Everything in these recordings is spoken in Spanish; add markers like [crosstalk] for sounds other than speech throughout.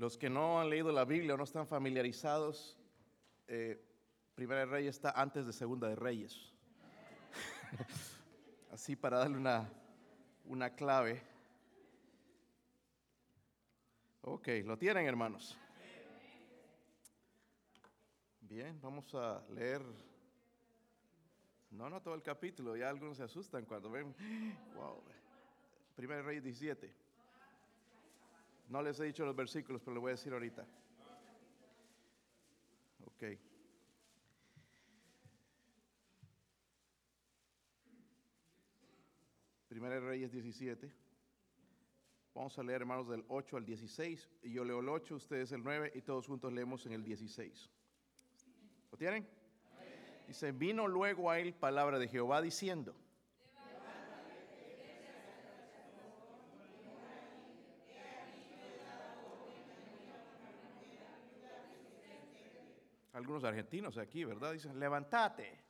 Los que no han leído la Biblia o no están familiarizados, eh, Primera de Reyes está antes de Segunda de Reyes. [laughs] Así para darle una, una clave. Ok, ¿lo tienen hermanos? Bien, vamos a leer. No, no todo el capítulo, ya algunos se asustan cuando ven. Wow. Primera de Reyes 17. No les he dicho los versículos, pero les voy a decir ahorita. Ok. Primera de Reyes 17. Vamos a leer, hermanos, del 8 al 16. Y yo leo el 8, ustedes el 9 y todos juntos leemos en el 16. ¿Lo tienen? Dice, vino luego a él palabra de Jehová diciendo. Algunos argentinos aquí, ¿verdad? Dicen, levántate.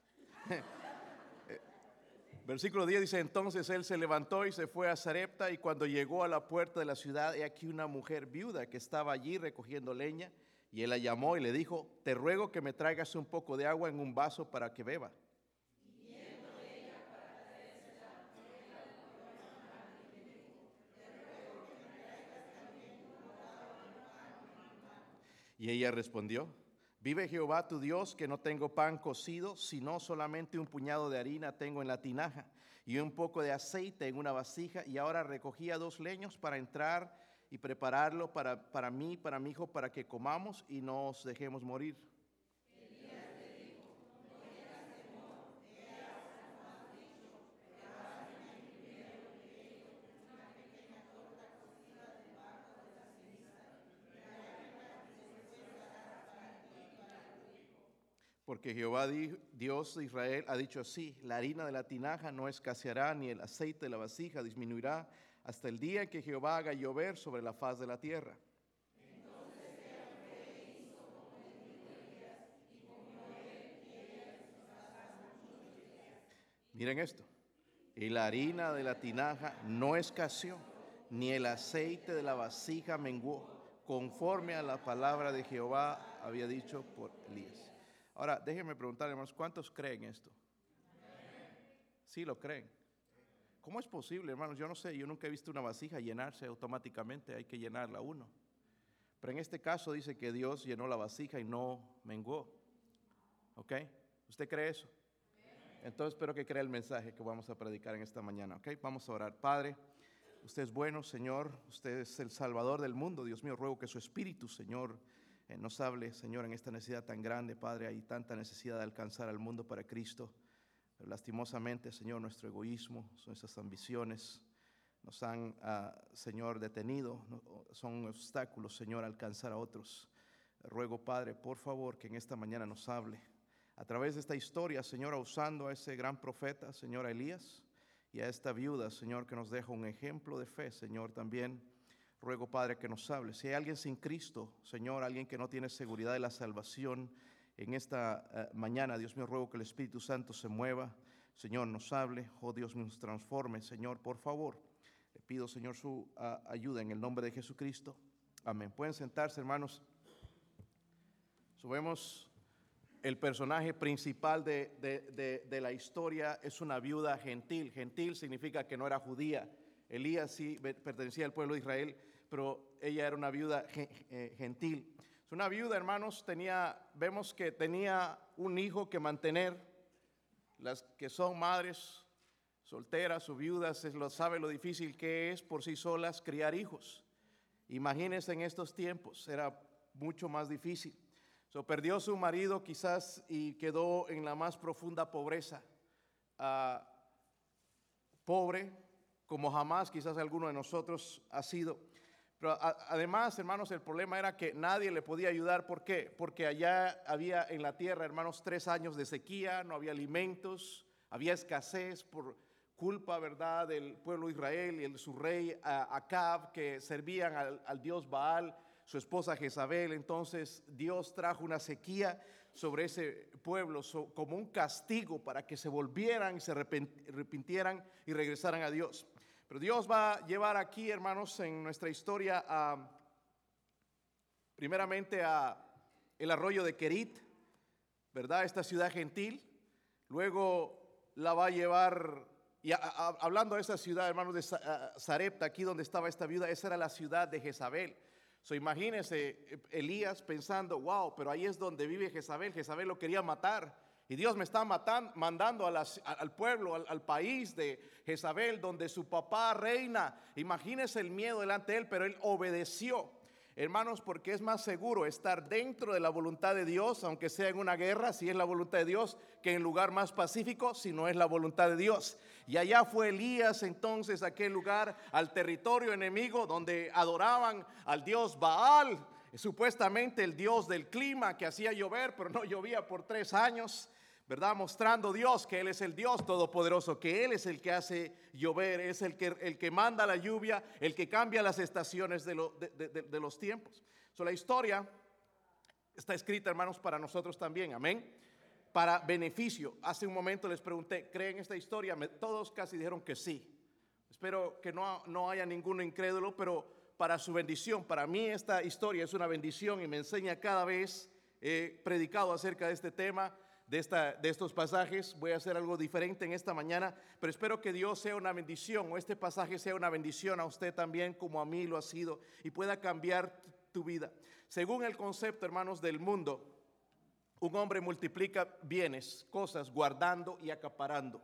[laughs] Versículo 10 dice, entonces él se levantó y se fue a Sarepta y cuando llegó a la puerta de la ciudad, he aquí una mujer viuda que estaba allí recogiendo leña y él la llamó y le dijo, te ruego que me traigas un poco de agua en un vaso para que beba. Y ella respondió, Vive Jehová tu Dios que no tengo pan cocido, sino solamente un puñado de harina tengo en la tinaja y un poco de aceite en una vasija. Y ahora recogía dos leños para entrar y prepararlo para, para mí, para mi hijo, para que comamos y nos dejemos morir. Porque Jehová Dios de Israel ha dicho así, la harina de la tinaja no escaseará, ni el aceite de la vasija disminuirá, hasta el día en que Jehová haga llover sobre la faz de la tierra. Miren esto, y la harina de la tinaja no escaseó, ni el aceite de la vasija menguó, conforme a la palabra de Jehová había dicho por Elías. Ahora, déjenme preguntar, hermanos, ¿cuántos creen esto? Sí, lo creen. ¿Cómo es posible, hermanos? Yo no sé, yo nunca he visto una vasija llenarse automáticamente, hay que llenarla uno. Pero en este caso dice que Dios llenó la vasija y no menguó. ¿Ok? ¿Usted cree eso? Entonces espero que crea el mensaje que vamos a predicar en esta mañana. ¿Ok? Vamos a orar. Padre, usted es bueno, Señor. Usted es el Salvador del mundo. Dios mío, ruego que su Espíritu, Señor, nos hable, Señor, en esta necesidad tan grande, Padre. Hay tanta necesidad de alcanzar al mundo para Cristo. Lastimosamente, Señor, nuestro egoísmo, nuestras ambiciones nos han, ah, Señor, detenido. Son obstáculos, Señor, alcanzar a otros. Ruego, Padre, por favor, que en esta mañana nos hable. A través de esta historia, Señor, usando a ese gran profeta, Señor Elías, y a esta viuda, Señor, que nos deja un ejemplo de fe, Señor, también ruego, Padre, que nos hable. Si hay alguien sin Cristo, Señor, alguien que no tiene seguridad de la salvación, en esta eh, mañana, Dios mío, ruego que el Espíritu Santo se mueva. Señor, nos hable. Oh Dios, nos transforme. Señor, por favor, le pido, Señor, su ayuda en el nombre de Jesucristo. Amén. Pueden sentarse, hermanos. Subemos el personaje principal de, de, la historia es una viuda gentil. Gentil significa que no era judía. Elías sí pertenecía al pueblo de Israel, pero ella era una viuda eh, gentil. Una viuda, hermanos, tenía, vemos que tenía un hijo que mantener. Las que son madres solteras o viudas lo sabe lo difícil que es por sí solas criar hijos. Imagínense en estos tiempos, era mucho más difícil. So, perdió su marido quizás y quedó en la más profunda pobreza. Ah, pobre, como jamás quizás alguno de nosotros ha sido. Pero además, hermanos, el problema era que nadie le podía ayudar. ¿Por qué? Porque allá había en la tierra, hermanos, tres años de sequía, no había alimentos, había escasez por culpa, ¿verdad?, del pueblo de Israel y el, su rey Acab, que servían al, dios Baal, su esposa Jezabel. Entonces Dios trajo una sequía sobre ese pueblo como un castigo para que se volvieran se arrepintieran y regresaran a Dios. Pero Dios va a llevar aquí, hermanos, en nuestra historia a primeramente a el arroyo de Kerit, ¿verdad? Esta ciudad gentil. Luego la va a llevar, y hablando de esa ciudad, hermanos, de Sarepta, aquí donde estaba esta viuda, esa era la ciudad de Jezabel. So, imagínense Elías pensando, wow, pero ahí es donde vive Jezabel. Jezabel lo quería matar. Y Dios me está matando, mandando al pueblo, al, país de Jezabel, donde su papá reina. Imagínense el miedo delante de él, pero él obedeció. Hermanos, porque es más seguro estar dentro de la voluntad de Dios, aunque sea en una guerra, si es la voluntad de Dios, que en lugar más pacífico, si no es la voluntad de Dios. Y allá fue Elías entonces a aquel lugar, al territorio enemigo, donde adoraban al dios Baal, supuestamente el dios del clima que hacía llover, pero no llovía por tres años. ¿Verdad? Mostrando Dios que Él es el Dios todopoderoso, que Él es el que hace llover, es el que, el que manda la lluvia, el que cambia las estaciones de, los tiempos. So, la historia está escrita, hermanos, para nosotros también, amén. Para beneficio. Hace un momento les pregunté, ¿creen esta historia? todos casi dijeron que sí. Espero que no, no haya ninguno incrédulo, pero para su bendición. Para mí esta historia es una bendición y me enseña cada vez, he predicado acerca de este tema de, esta, de estos pasajes. Voy a hacer algo diferente en esta mañana, pero espero que Dios sea una bendición o este pasaje sea una bendición a usted también como a mí lo ha sido y pueda cambiar tu vida. Según el concepto, hermanos, del mundo, un hombre multiplica bienes, cosas, guardando y acaparando.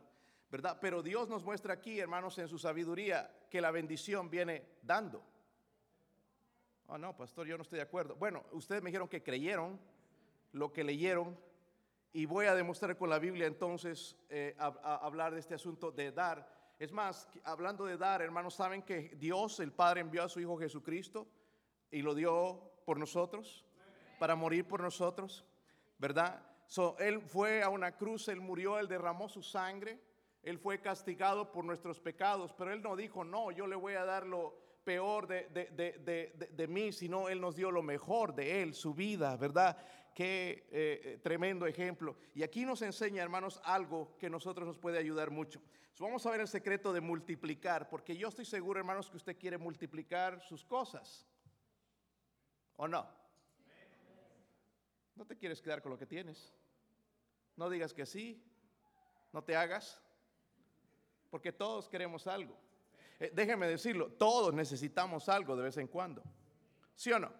¿Verdad? Pero Dios nos muestra aquí, hermanos, en su sabiduría, que la bendición viene dando. Oh, no, pastor, yo no estoy de acuerdo. Bueno, ustedes me dijeron que creyeron lo que leyeron y voy a demostrar con la Biblia entonces eh, a, hablar de este asunto de dar. Es más, hablando de dar, hermanos, saben que Dios, el Padre, envió a su Hijo Jesucristo y lo dio por nosotros, para morir por nosotros, ¿verdad? So, él fue a una cruz, Él murió, Él derramó su sangre, Él fue castigado por nuestros pecados, pero Él no dijo, no, yo le voy a dar lo peor de, de, de, de mí, sino Él nos dio lo mejor de Él, su vida, ¿verdad? Qué eh, eh, tremendo ejemplo. Y aquí nos enseña, hermanos, algo que nosotros nos puede ayudar mucho. vamos a ver el secreto de multiplicar, porque yo estoy seguro, hermanos, que usted quiere multiplicar sus cosas. ¿O no? No te quieres quedar con lo que tienes. No digas que sí. No te hagas. Porque todos queremos algo. Eh, decirlo, todos necesitamos algo de vez en cuando. ¿Sí o no?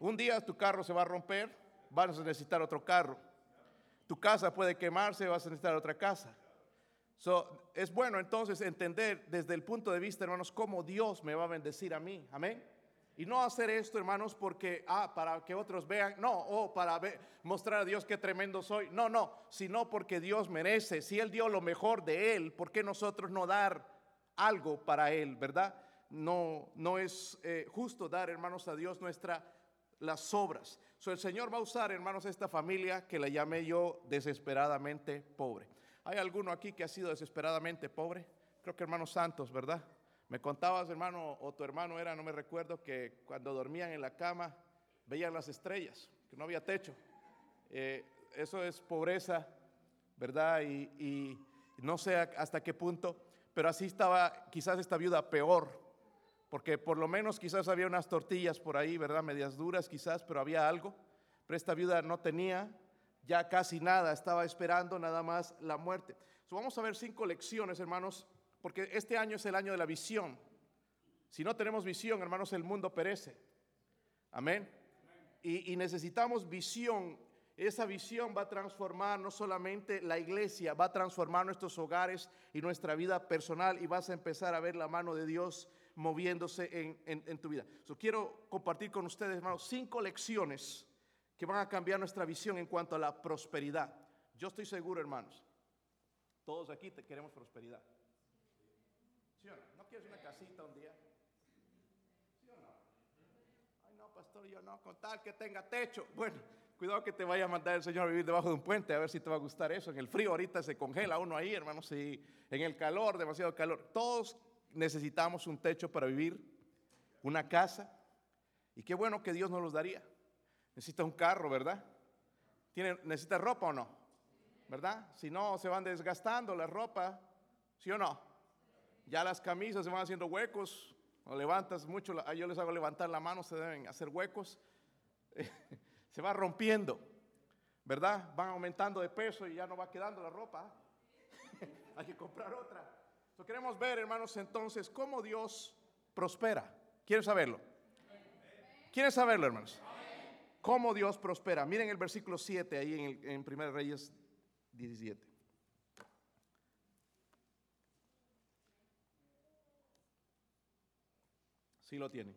Un día tu carro se va a romper, vas a necesitar otro carro. Tu casa puede quemarse, vas a necesitar otra casa. So, es bueno entonces entender desde el punto de vista, hermanos, cómo Dios me va a bendecir a mí. Amén. Y no hacer esto, hermanos, porque, ah, para que otros vean, no, o para mostrar a Dios qué tremendo soy. No, no, sino porque Dios merece. Si Él dio lo mejor de Él, ¿por qué nosotros no dar algo para Él, verdad? No, no es eh, justo dar, hermanos, a Dios nuestra, las obras. So, el Señor va a usar, hermanos, esta familia que la llamé yo desesperadamente pobre. ¿Hay alguno aquí que ha sido desesperadamente pobre? Creo que hermanos santos, ¿verdad? Me contabas, hermano, o tu hermano era, no me recuerdo, que cuando dormían en la cama veían las estrellas, que no había techo. Eh, eso es pobreza, ¿verdad? Y, y no sé hasta qué punto, pero así estaba quizás esta viuda peor, porque por lo menos quizás había unas tortillas por ahí, ¿verdad? Medias duras quizás, pero había algo. Pero esta viuda no tenía ya casi nada, estaba esperando nada más la muerte. vamos a ver cinco lecciones, hermanos, porque este año es el año de la visión. Si no tenemos visión, hermanos, el mundo perece. Amén. Y, y necesitamos visión. Esa visión va a transformar no solamente la iglesia, va a transformar nuestros hogares y nuestra vida personal y vas a empezar a ver la mano de Dios moviéndose en, tu vida. quiero compartir con ustedes, hermanos, cinco lecciones que van a cambiar nuestra visión en cuanto a la prosperidad. Yo estoy seguro, hermanos, todos aquí queremos prosperidad. ¿Sí o no? ¿No quieres una casita un día? ¿Sí o no? Ay, no, pastor, yo no, con tal que tenga techo. Bueno, cuidado que te vaya a mandar el Señor a vivir debajo de un puente, a ver si te va a gustar eso. En el frío ahorita se congela uno ahí, hermanos, y en el calor, demasiado calor. Todos necesitamos un techo para vivir, una casa. Y qué bueno que Dios nos los daría. Necesita un carro, ¿verdad? ¿Tiene, ¿Necesita ropa o no? ¿Verdad? Si no, se van desgastando la ropa, ¿sí o no? Ya las camisas se van haciendo huecos, o levantas mucho, yo les hago levantar la mano, se deben hacer huecos. [laughs] se va rompiendo, ¿verdad? Van aumentando de peso y ya no va quedando la ropa. [laughs] Hay que comprar otra. queremos ver, hermanos, entonces, cómo Dios prospera. ¿Quieren saberlo? ¿Quieren saberlo, hermanos? Cómo Dios prospera. Miren el versículo 7 ahí en, en 1 Reyes 17. Sí lo tienen.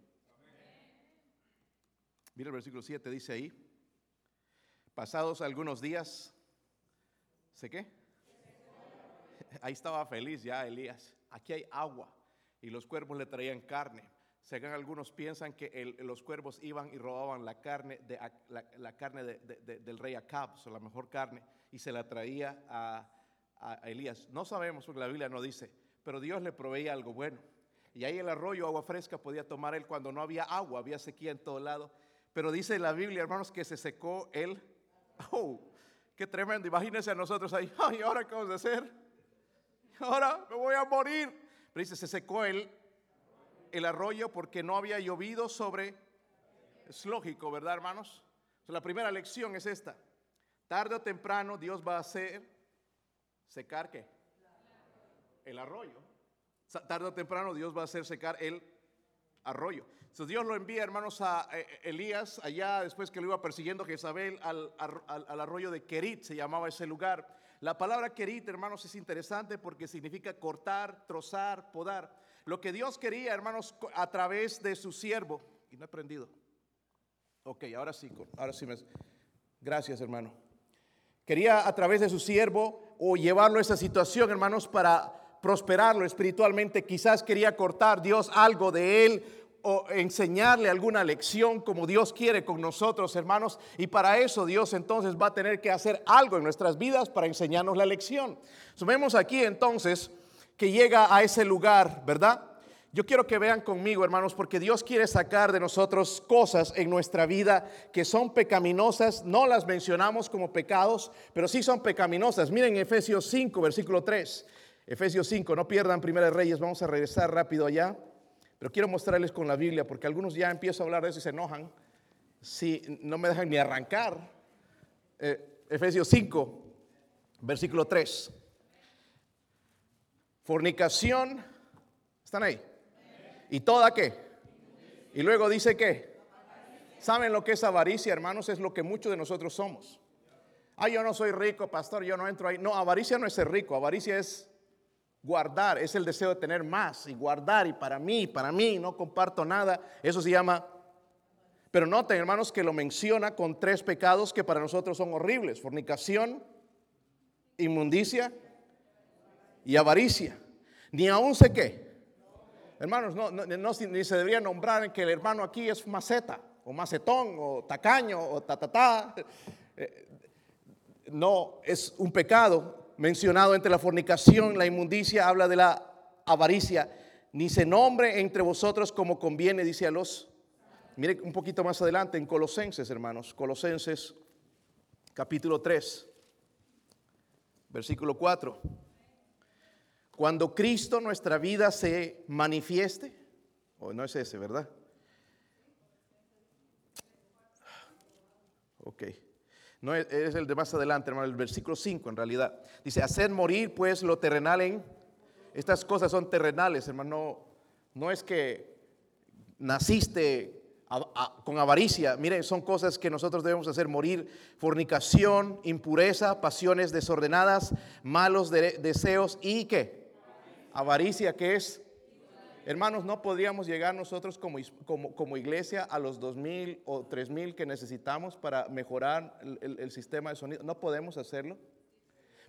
Mira el versículo 7, dice ahí, pasados algunos días, ¿sé qué? Ahí estaba feliz ya Elías. Aquí hay agua y los cuervos le traían carne. Según algunos piensan que los cuervos iban y robaban la carne, de, la, carne del rey Acab, o la mejor carne, y se la traía a, a Elías. No sabemos porque la Biblia no dice, pero Dios le proveía algo bueno. Y ahí el arroyo, agua fresca, podía tomar él cuando no había agua, había sequía en todo lado. Pero dice la Biblia, hermanos, que se secó el... [laughs] ¡Oh! ¡Qué tremendo! Imagínense a nosotros ahí. [laughs] ¡Ay, ahora qué vamos a hacer! Ahora me voy a morir. Pero dice, se secó el, el arroyo porque no había llovido sobre... Es lógico, ¿verdad, hermanos? la primera lección es esta. Tarde o temprano Dios va a hacer secar qué? El arroyo. Tarde o temprano Dios va a hacer secar el arroyo. Entonces Dios lo envía, hermanos, a eh, Elías, allá después que lo iba persiguiendo Jezabel, al, al, arroyo de Kerit, se llamaba ese lugar. La palabra Kerit, hermanos, es interesante porque significa cortar, trozar, podar. Lo que Dios quería, hermanos, a través de su siervo, y no he aprendido. Ok, ahora sí, ahora sí me... Gracias, hermano. Quería a través de su siervo o llevarlo a esa situación, hermanos, para prosperarlo espiritualmente. Quizás quería cortar Dios algo de él o enseñarle alguna lección como Dios quiere con nosotros, hermanos. Y para eso Dios entonces va a tener que hacer algo en nuestras vidas para enseñarnos la lección. Vemos aquí entonces que llega a ese lugar, ¿verdad? Yo quiero que vean conmigo, hermanos, porque Dios quiere sacar de nosotros cosas en nuestra vida que son pecaminosas. No las mencionamos como pecados, pero sí son pecaminosas. Miren Efesios 5, versículo 3. Efesios 5, no pierdan Primera Reyes, vamos a regresar rápido allá. Pero quiero mostrarles con la Biblia, porque algunos ya empiezo a hablar de eso y se enojan. Si no me dejan ni arrancar. Eh, Efesios 5, versículo 3. Fornicación, ¿están ahí? ¿Y toda qué? Y luego dice que, ¿saben lo que es avaricia, hermanos? Es lo que muchos de nosotros somos. Ah, yo no soy rico, pastor, yo no entro ahí. No, avaricia no es ser rico, avaricia es guardar, es el deseo de tener más y guardar y para mí, para mí, no comparto nada. Eso se llama... Pero noten, hermanos, que lo menciona con tres pecados que para nosotros son horribles. Fornicación, inmundicia y avaricia. Ni aún sé qué. Hermanos, no, ni se debería nombrar que el hermano aquí es maceta, o macetón, o tacaño, o tatatá. [laughs] Eh, no, es un pecado mencionado entre la fornicación, la inmundicia, habla de la avaricia. Ni se nombre entre vosotros como conviene, dice a los. Mire un poquito más adelante en Colosenses, hermanos. Colosenses capítulo 3, versículo 4. Cuando Cristo nuestra vida se manifieste, o no es ese, ¿verdad? Ok. No es, el de más adelante, hermano, el versículo 5 en realidad. Dice, hacer morir pues lo terrenal en... Estas cosas son terrenales, hermano. No, es que naciste con avaricia. Mire, son cosas que nosotros debemos hacer morir. Fornicación, impureza, pasiones desordenadas, malos deseos y qué? Avaricia, que es Hermanos, no podríamos llegar nosotros como, como, iglesia a los dos mil o tres mil que necesitamos para mejorar el, sistema de sonido. No podemos hacerlo.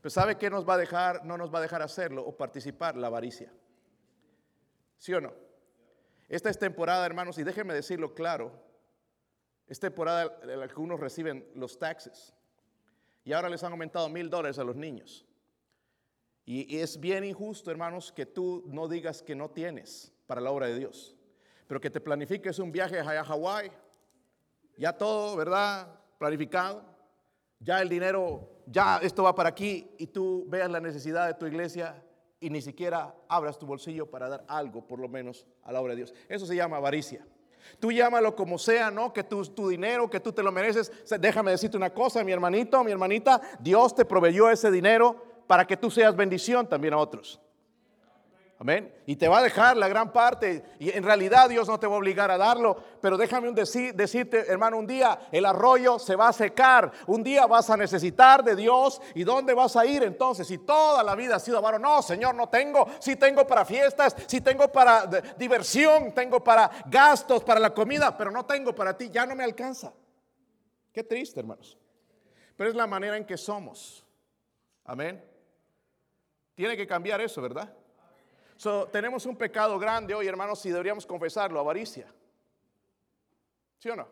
Pero ¿sabe qué nos va a dejar, no nos va a dejar hacerlo o participar? La avaricia. ¿Sí o no? Esta es temporada, hermanos, y déjenme decirlo claro, es temporada en la que unos reciben los taxes. Y ahora les han aumentado mil dólares a los niños. Y es bien injusto, hermanos, que tú no digas que no tienes para la obra de Dios, pero que te planifiques un viaje a Hawái, ya todo, ¿verdad? Planificado, ya el dinero, ya esto va para aquí y tú veas la necesidad de tu iglesia y ni siquiera abras tu bolsillo para dar algo, por lo menos, a la obra de Dios. Eso se llama avaricia. Tú llámalo como sea, ¿no? Que tu, tu dinero, que tú te lo mereces. Déjame decirte una cosa, mi hermanito, mi hermanita, Dios te proveyó ese dinero para que tú seas bendición también a otros. Amén. Y te va a dejar la gran parte. Y en realidad Dios no te va a obligar a darlo. Pero déjame un decirte, hermano, un día el arroyo se va a secar. Un día vas a necesitar de Dios. ¿Y dónde vas a ir entonces? Si toda la vida ha sido varón. No, Señor, no tengo. Si tengo para fiestas, si tengo para diversión, tengo para gastos, para la comida. Pero no tengo para ti. Ya no me alcanza. Qué triste, hermanos. Pero es la manera en que somos. Amén. Tiene que cambiar eso, ¿verdad? tenemos un pecado grande hoy, hermanos, y deberíamos confesarlo, avaricia. ¿Sí o no?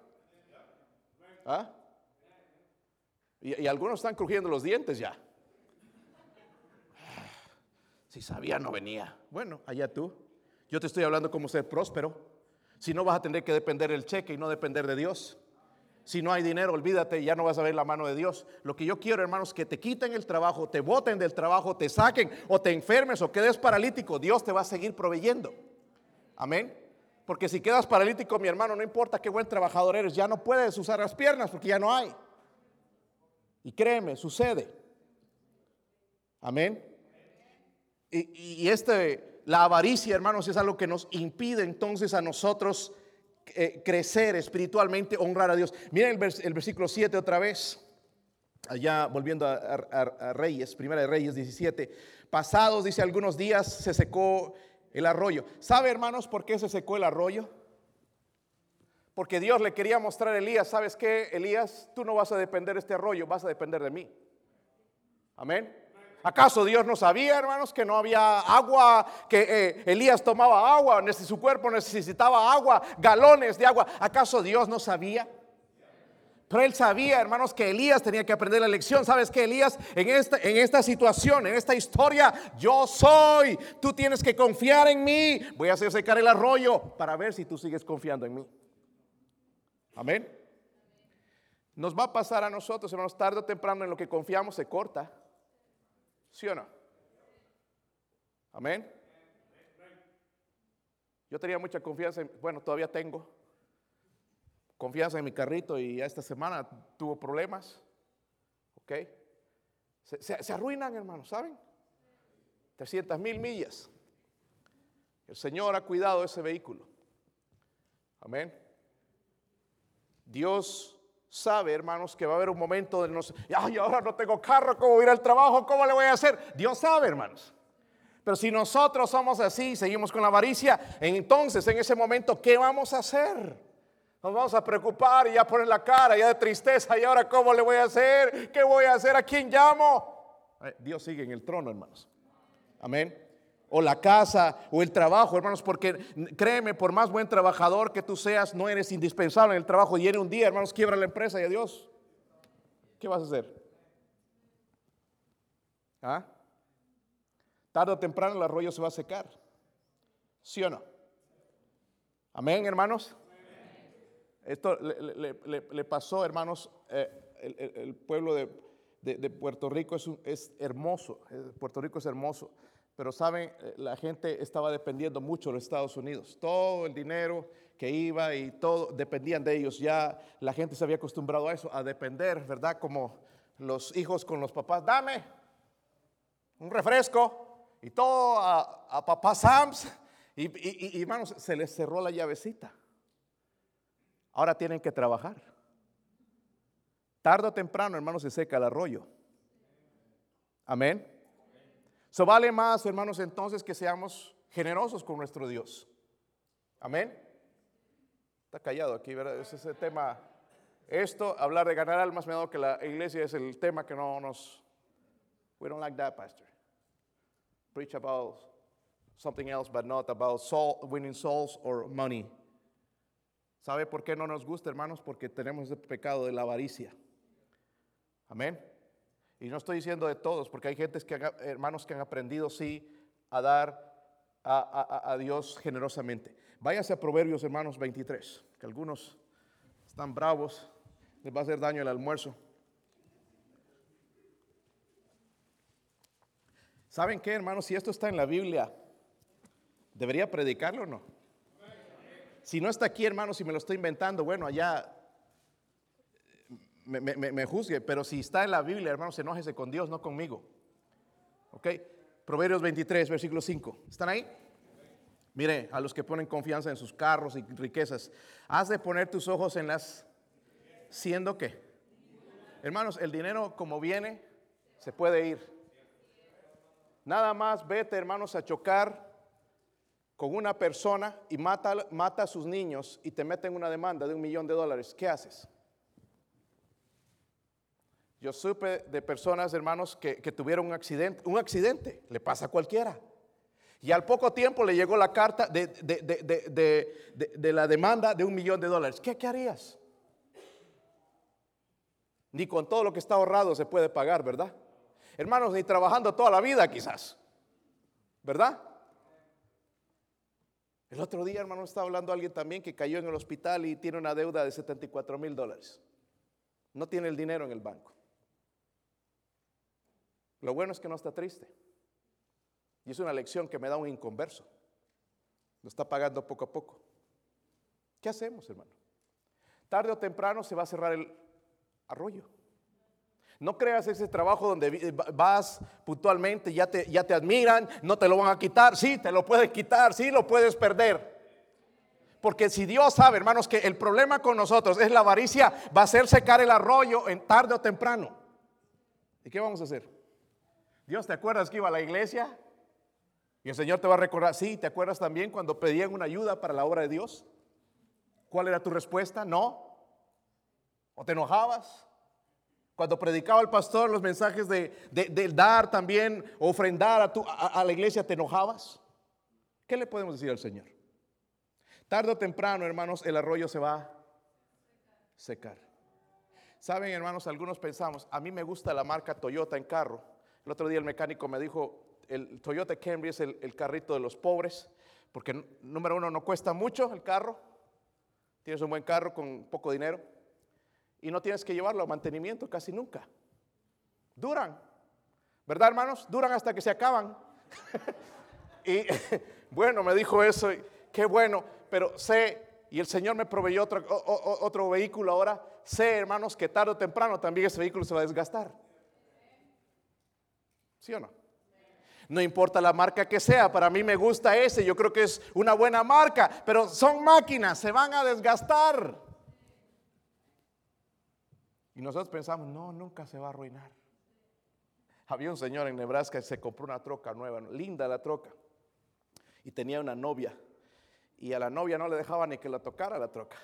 ¿Ah? Y, algunos están crujiendo los dientes ya. Si sabía, no venía. Bueno, allá tú. Yo te estoy hablando como ser próspero. Si no vas a tener que depender del cheque y no depender de Dios. Si no hay dinero, olvídate, ya no vas a ver la mano de Dios. Lo que yo quiero, hermanos, que te quiten el trabajo, te boten del trabajo, te saquen o te enfermes o quedes paralítico. Dios te va a seguir proveyendo. Amén. Porque si quedas paralítico, mi hermano, no importa qué buen trabajador eres, ya no puedes usar las piernas porque ya no hay. Y créeme, sucede. Amén. Y, y este, la avaricia, hermanos, es algo que nos impide entonces a nosotros eh, crecer espiritualmente, honrar a Dios. Miren el, versículo 7 otra vez. Allá volviendo a, Reyes, Primera de Reyes 17. Pasados, dice, algunos días se secó el arroyo. ¿Sabe, hermanos, por qué se secó el arroyo? Porque Dios le quería mostrar a Elías, ¿sabes qué, Elías? Tú no vas a depender de este arroyo, vas a depender de mí. Amén. ¿Acaso Dios no sabía, hermanos, que no había agua, que eh, Elías tomaba agua, su cuerpo necesitaba agua, galones de agua? ¿Acaso Dios no sabía? Pero él sabía, hermanos, que Elías tenía que aprender la lección. ¿Sabes que Elías, en esta, en esta situación, en esta historia, yo soy. Tú tienes que confiar en mí. Voy a hacer secar el arroyo para ver si tú sigues confiando en mí. Amén. Nos va a pasar a nosotros, hermanos, tarde o temprano en lo que confiamos se corta. ¿Sí o no? Amén. Yo tenía mucha confianza, en, bueno, todavía tengo confianza en mi carrito y esta semana tuvo problemas. ¿Ok? Se, arruinan, hermanos, ¿saben? 300 mil millas. El Señor ha cuidado ese vehículo. Amén. Dios sabe, hermanos, que va a haber un momento de nos, ay, ahora no tengo carro, ¿cómo voy ir al trabajo? ¿Cómo le voy a hacer? Dios sabe, hermanos. Pero si nosotros somos así, seguimos con la avaricia, entonces en ese momento, ¿qué vamos a hacer? Nos vamos a preocupar y ya poner la cara, ya de tristeza, y ahora ¿cómo le voy a hacer? ¿Qué voy a hacer? ¿A quién llamo? Eh, Dios sigue en el trono, hermanos. Amén o la casa o el trabajo, hermanos, porque créeme, por más buen trabajador que tú seas, no eres indispensable en el trabajo. Y en un día, hermanos, quiebra la empresa y adiós. ¿Qué vas a hacer? ¿Ah? Tarde o temprano el arroyo se va a secar. ¿Sí o no? Amén, hermanos. Esto le, pasó, hermanos, eh, el, pueblo de, Puerto Rico es, es hermoso. Eh, Puerto Rico es hermoso. Pero saben, eh, la gente estaba dependiendo mucho de los Estados Unidos. Todo el dinero que iba y todo dependían de ellos. Ya la gente se había acostumbrado a eso, a depender, ¿verdad? Como los hijos con los papás. Dame un refresco y todo a, papá Sams. Y, y hermanos, se les cerró la llavecita. Ahora tienen que trabajar. Tardo o temprano, hermanos, se seca el arroyo. Amén. Se vale más, hermanos, entonces que seamos generosos con nuestro Dios. Amén. Está callado aquí, ¿verdad? Ese es el tema. Esto, hablar de ganar almas, me ha dado que la iglesia es el tema que no nos. We don't like that, Pastor. Preach about something else, but not about soul, winning souls or money. ¿Sabe por qué no nos gusta, hermanos? Porque tenemos el pecado de la avaricia. Amén. Y no estoy diciendo de todos, porque hay gente que, hermanos que han aprendido, sí, a dar a, Dios generosamente. Váyase a Proverbios, hermanos, 23, que algunos están bravos, les va a hacer daño el almuerzo. ¿Saben qué, hermanos? Si esto está en la Biblia, ¿debería predicarlo o no? Si no está aquí, hermano, si me lo estoy inventando, bueno, allá me, juzgue, pero si está en la Biblia, hermano, se enójese con Dios, no conmigo. ¿Ok? Proverbios 23, versículo 5. ¿Están ahí? Mire, a los que ponen confianza en sus carros y riquezas, has de poner tus ojos en las, siendo que, hermanos, el dinero como viene, se puede ir. Nada más vete, hermanos, a chocar con una persona y mata, mata a sus niños y te meten una demanda de un millón de dólares. ¿Qué haces? Yo supe de personas, hermanos, que, tuvieron un accidente. Un accidente le pasa a cualquiera. Y al poco tiempo le llegó la carta de, la demanda de un millón de dólares. ¿Qué, ¿Qué harías? Ni con todo lo que está ahorrado se puede pagar, ¿verdad? Hermanos, ni trabajando toda la vida quizás. ¿Verdad? El otro día, hermano, estaba hablando alguien también que cayó en el hospital y tiene una deuda de 74 mil dólares. No tiene el dinero en el banco. Lo bueno es que no está triste. Y es una lección que me da un inconverso. Lo está pagando poco a poco. ¿Qué hacemos, hermano? Tarde o temprano se va a cerrar el arroyo. No creas ese trabajo donde vas puntualmente, ya te, ya te admiran, no te lo van a quitar. Sí, te lo pueden quitar, sí, lo puedes perder. Porque si Dios sabe, hermanos, que el problema con nosotros es la avaricia, va a hacer secar el arroyo en tarde o temprano. ¿Y qué vamos a hacer? Dios, ¿te acuerdas que iba a la iglesia? Y el Señor te va a recordar, sí, ¿te acuerdas también cuando pedían una ayuda para la obra de Dios? ¿Cuál era tu respuesta? No. ¿O te enojabas? Cuando predicaba el pastor los mensajes de, dar también, ofrendar a, tu, a, la iglesia, ¿te enojabas? ¿Qué le podemos decir al Señor? Tarde o temprano, hermanos, el arroyo se va a secar. Saben, hermanos, algunos pensamos, a mí me gusta la marca Toyota en carro el otro día el mecánico me dijo, el Toyota Camry es el, carrito de los pobres, porque número uno no cuesta mucho el carro, tienes un buen carro con poco dinero y no tienes que llevarlo a mantenimiento casi nunca. Duran, ¿verdad hermanos? Duran hasta que se acaban. [laughs] y [laughs] bueno, me dijo eso, qué bueno, pero sé, y el Señor me proveyó otro, otro vehículo ahora, sé hermanos que tarde o temprano también ese vehículo se va a desgastar. ¿Sí o no? No importa la marca que sea, para mí me gusta ese, yo creo que es una buena marca, pero son máquinas, se van a desgastar. Y nosotros pensamos, no, nunca se va a arruinar. Había un señor en Nebraska que se compró una troca nueva, linda la troca, y tenía una novia, y a la novia no le dejaba ni que la tocara la troca.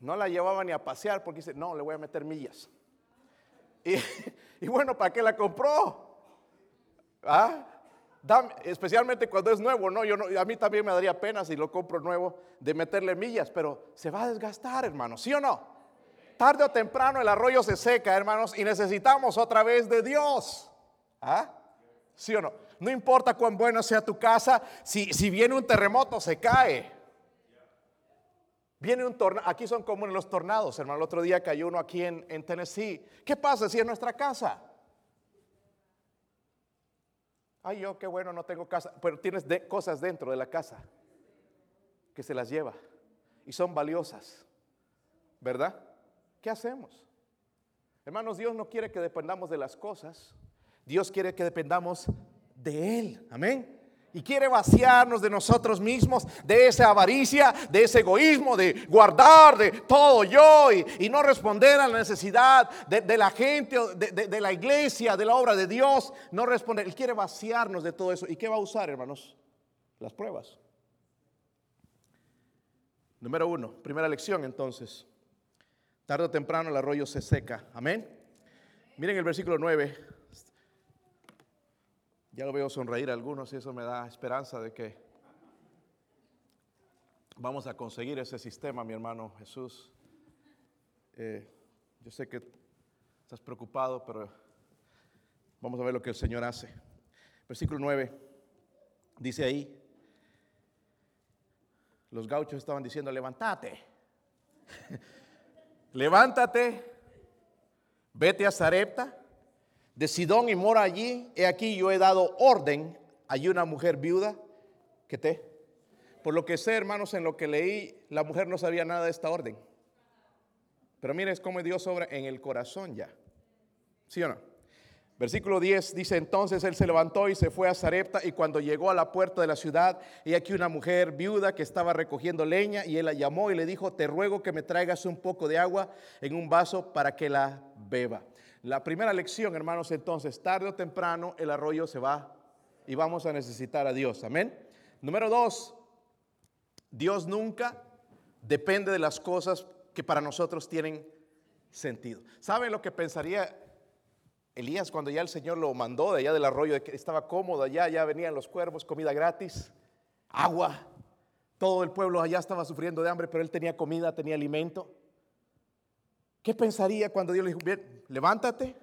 No la llevaba ni a pasear porque dice, no, le voy a meter millas. Y, [laughs] bueno, ¿para qué la compró? ¿Ah? especialmente cuando es nuevo, ¿no? A mí también me daría pena si lo compro nuevo de meterle millas, pero se va a desgastar, hermanos, ¿sí o no? Tarde o temprano el arroyo se seca, hermanos, y necesitamos otra vez de Dios. ¿Ah? ¿Sí o no? No importa cuán buena sea tu casa, si, si viene un terremoto se cae. Viene un tornado, aquí son comunes los tornados, hermano. El otro día cayó uno aquí en, en Tennessee. ¿Qué pasa si es nuestra casa? Ay, yo qué bueno, no tengo casa, pero tienes cosas dentro de la casa que se las lleva y son valiosas, ¿verdad? ¿Qué hacemos? Hermanos, Dios no quiere que dependamos de las cosas, Dios quiere que dependamos de Él, amén y quiere vaciarnos de nosotros mismos, de esa avaricia, de ese egoísmo, de guardar de todo yo y, no responder a la necesidad de, la gente, de, la iglesia, de la obra de Dios, no responder. Él quiere vaciarnos de todo eso. ¿Y qué va a usar, hermanos? Las pruebas. Número uno, primera lección entonces. Tarde o temprano el arroyo se seca. Amén. Miren el versículo 9. Ya lo veo sonreír a algunos y eso me da esperanza de que vamos a conseguir ese sistema, mi hermano Jesús. Eh, yo sé que estás preocupado, pero vamos a ver lo que el Señor hace. Versículo 9 dice ahí, los gauchos estaban diciendo, levántate, [laughs] levántate, vete a Zarepta de Sidón y mora allí, he aquí yo he dado orden, hay una mujer viuda que te, Por lo que sé, hermanos, en lo que leí, la mujer no sabía nada de esta orden. Pero miren cómo Dios obra en el corazón ya. ¿Sí o no? Versículo 10 dice, entonces él se levantó y se fue a Zarepta y cuando llegó a la puerta de la ciudad, y aquí una mujer viuda que estaba recogiendo leña y él la llamó y le dijo, te ruego que me traigas un poco de agua en un vaso para que la beba. La primera lección, hermanos, entonces, tarde o temprano el arroyo se va y vamos a necesitar a Dios. Amén. Número dos, Dios nunca depende de las cosas que para nosotros tienen sentido. ¿Saben lo que pensaría Elías cuando ya el Señor lo mandó de allá del arroyo, que estaba cómodo allá, ya venían los cuervos, comida gratis, agua. Todo el pueblo allá estaba sufriendo de hambre, pero él tenía comida, tenía alimento. ¿Qué pensaría cuando Dios le dijo, bien, levántate,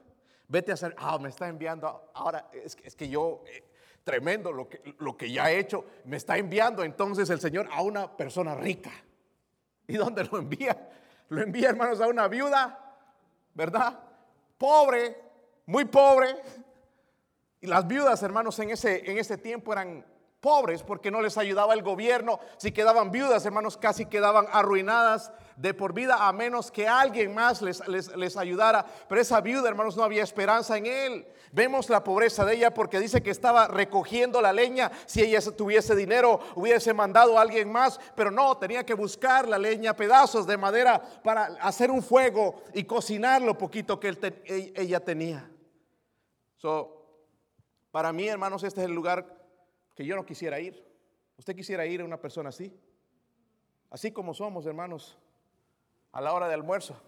vete a hacer, ah, me está enviando, ahora es, es que yo, eh, tremendo lo que, lo que ya he hecho, me está enviando entonces el Señor a una persona rica. ¿Y dónde lo envía? Lo envía, hermanos, a una viuda, ¿verdad? Pobre, muy pobre. Y las viudas, hermanos, en ese, en ese tiempo eran pobres porque no les ayudaba el gobierno. Si quedaban viudas, hermanos, casi quedaban arruinadas de por vida a menos que alguien más les, les, les, ayudara. Pero esa viuda, hermanos, no había esperanza en él. Vemos la pobreza de ella porque dice que estaba recogiendo la leña. Si ella tuviese dinero, hubiese mandado a alguien más, pero no, tenía que buscar la leña, pedazos de madera para hacer un fuego y cocinar lo poquito que e, ella tenía. So, para mí, hermanos, este es el lugar que yo no quisiera ir. ¿Usted quisiera ir a una persona así? Así como somos, hermanos, a la hora de almuerzo.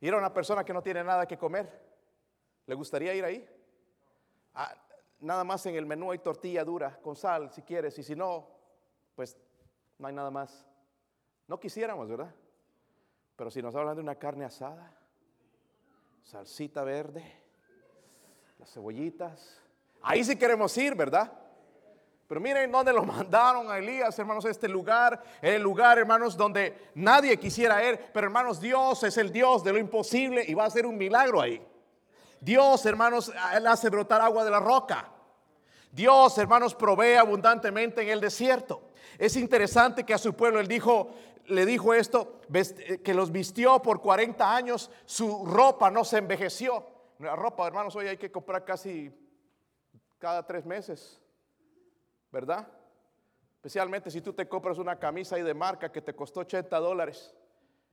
Ir a una persona que no tiene nada que comer. ¿Le gustaría ir ahí? Ah, nada más en el menú hay tortilla dura con sal, si quieres, y si no, pues no hay nada más. No quisiéramos, ¿verdad? Pero si nos hablan de una carne asada, salsita verde, las cebollitas. Ahí sí queremos ir, ¿verdad? Pero miren dónde lo [laughs] mandaron a Elías, hermanos, este lugar, el lugar, hermanos, donde nadie quisiera ir. Pero hermanos, Dios es el Dios de lo imposible y va a hacer un milagro ahí. Dios, hermanos, Él hace brotar agua de la roca. Dios, hermanos, provee abundantemente en el desierto. Es interesante que a su pueblo Él dijo, le dijo esto, que los vistió por 40 años, su ropa no se envejeció. La ropa, hermanos, hoy hay que comprar casi cada tres meses, ¿verdad? Especialmente si tú te compras una camisa ahí de marca que te costó 80 dólares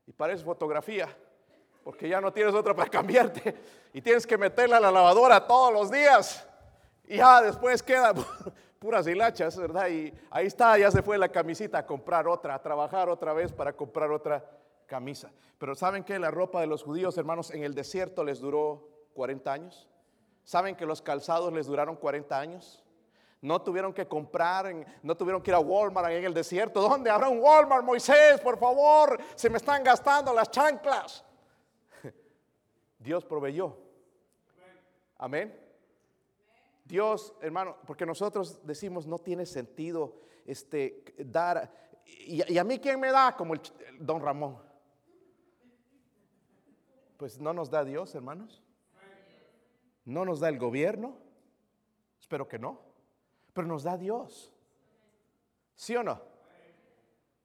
y parece fotografía, porque ya no tienes otra para [laughs] cambiarte y tienes que meterla a la lavadora todos los días y ya después queda [laughs] puras hilachas, ¿verdad? Y ahí está, ya se fue la camisita a comprar otra, a trabajar otra vez para comprar otra camisa. Pero ¿saben que la ropa de los judíos, hermanos, en el desierto les duró 40 años. ¿Saben que los calzados les duraron 40 años? No tuvieron que comprar, no tuvieron que ir a Walmart en el desierto. ¿Dónde habrá un Walmart, Moisés? Por favor, se me están gastando las chanclas. [laughs] Dios proveyó. Amén. Dios, hermano, porque nosotros decimos no tiene sentido este dar. Y, a mí quién me da como el don Ramón. Pues no nos da Dios, hermanos. No nos da el gobierno, espero que no, pero nos da Dios. ¿Sí o no?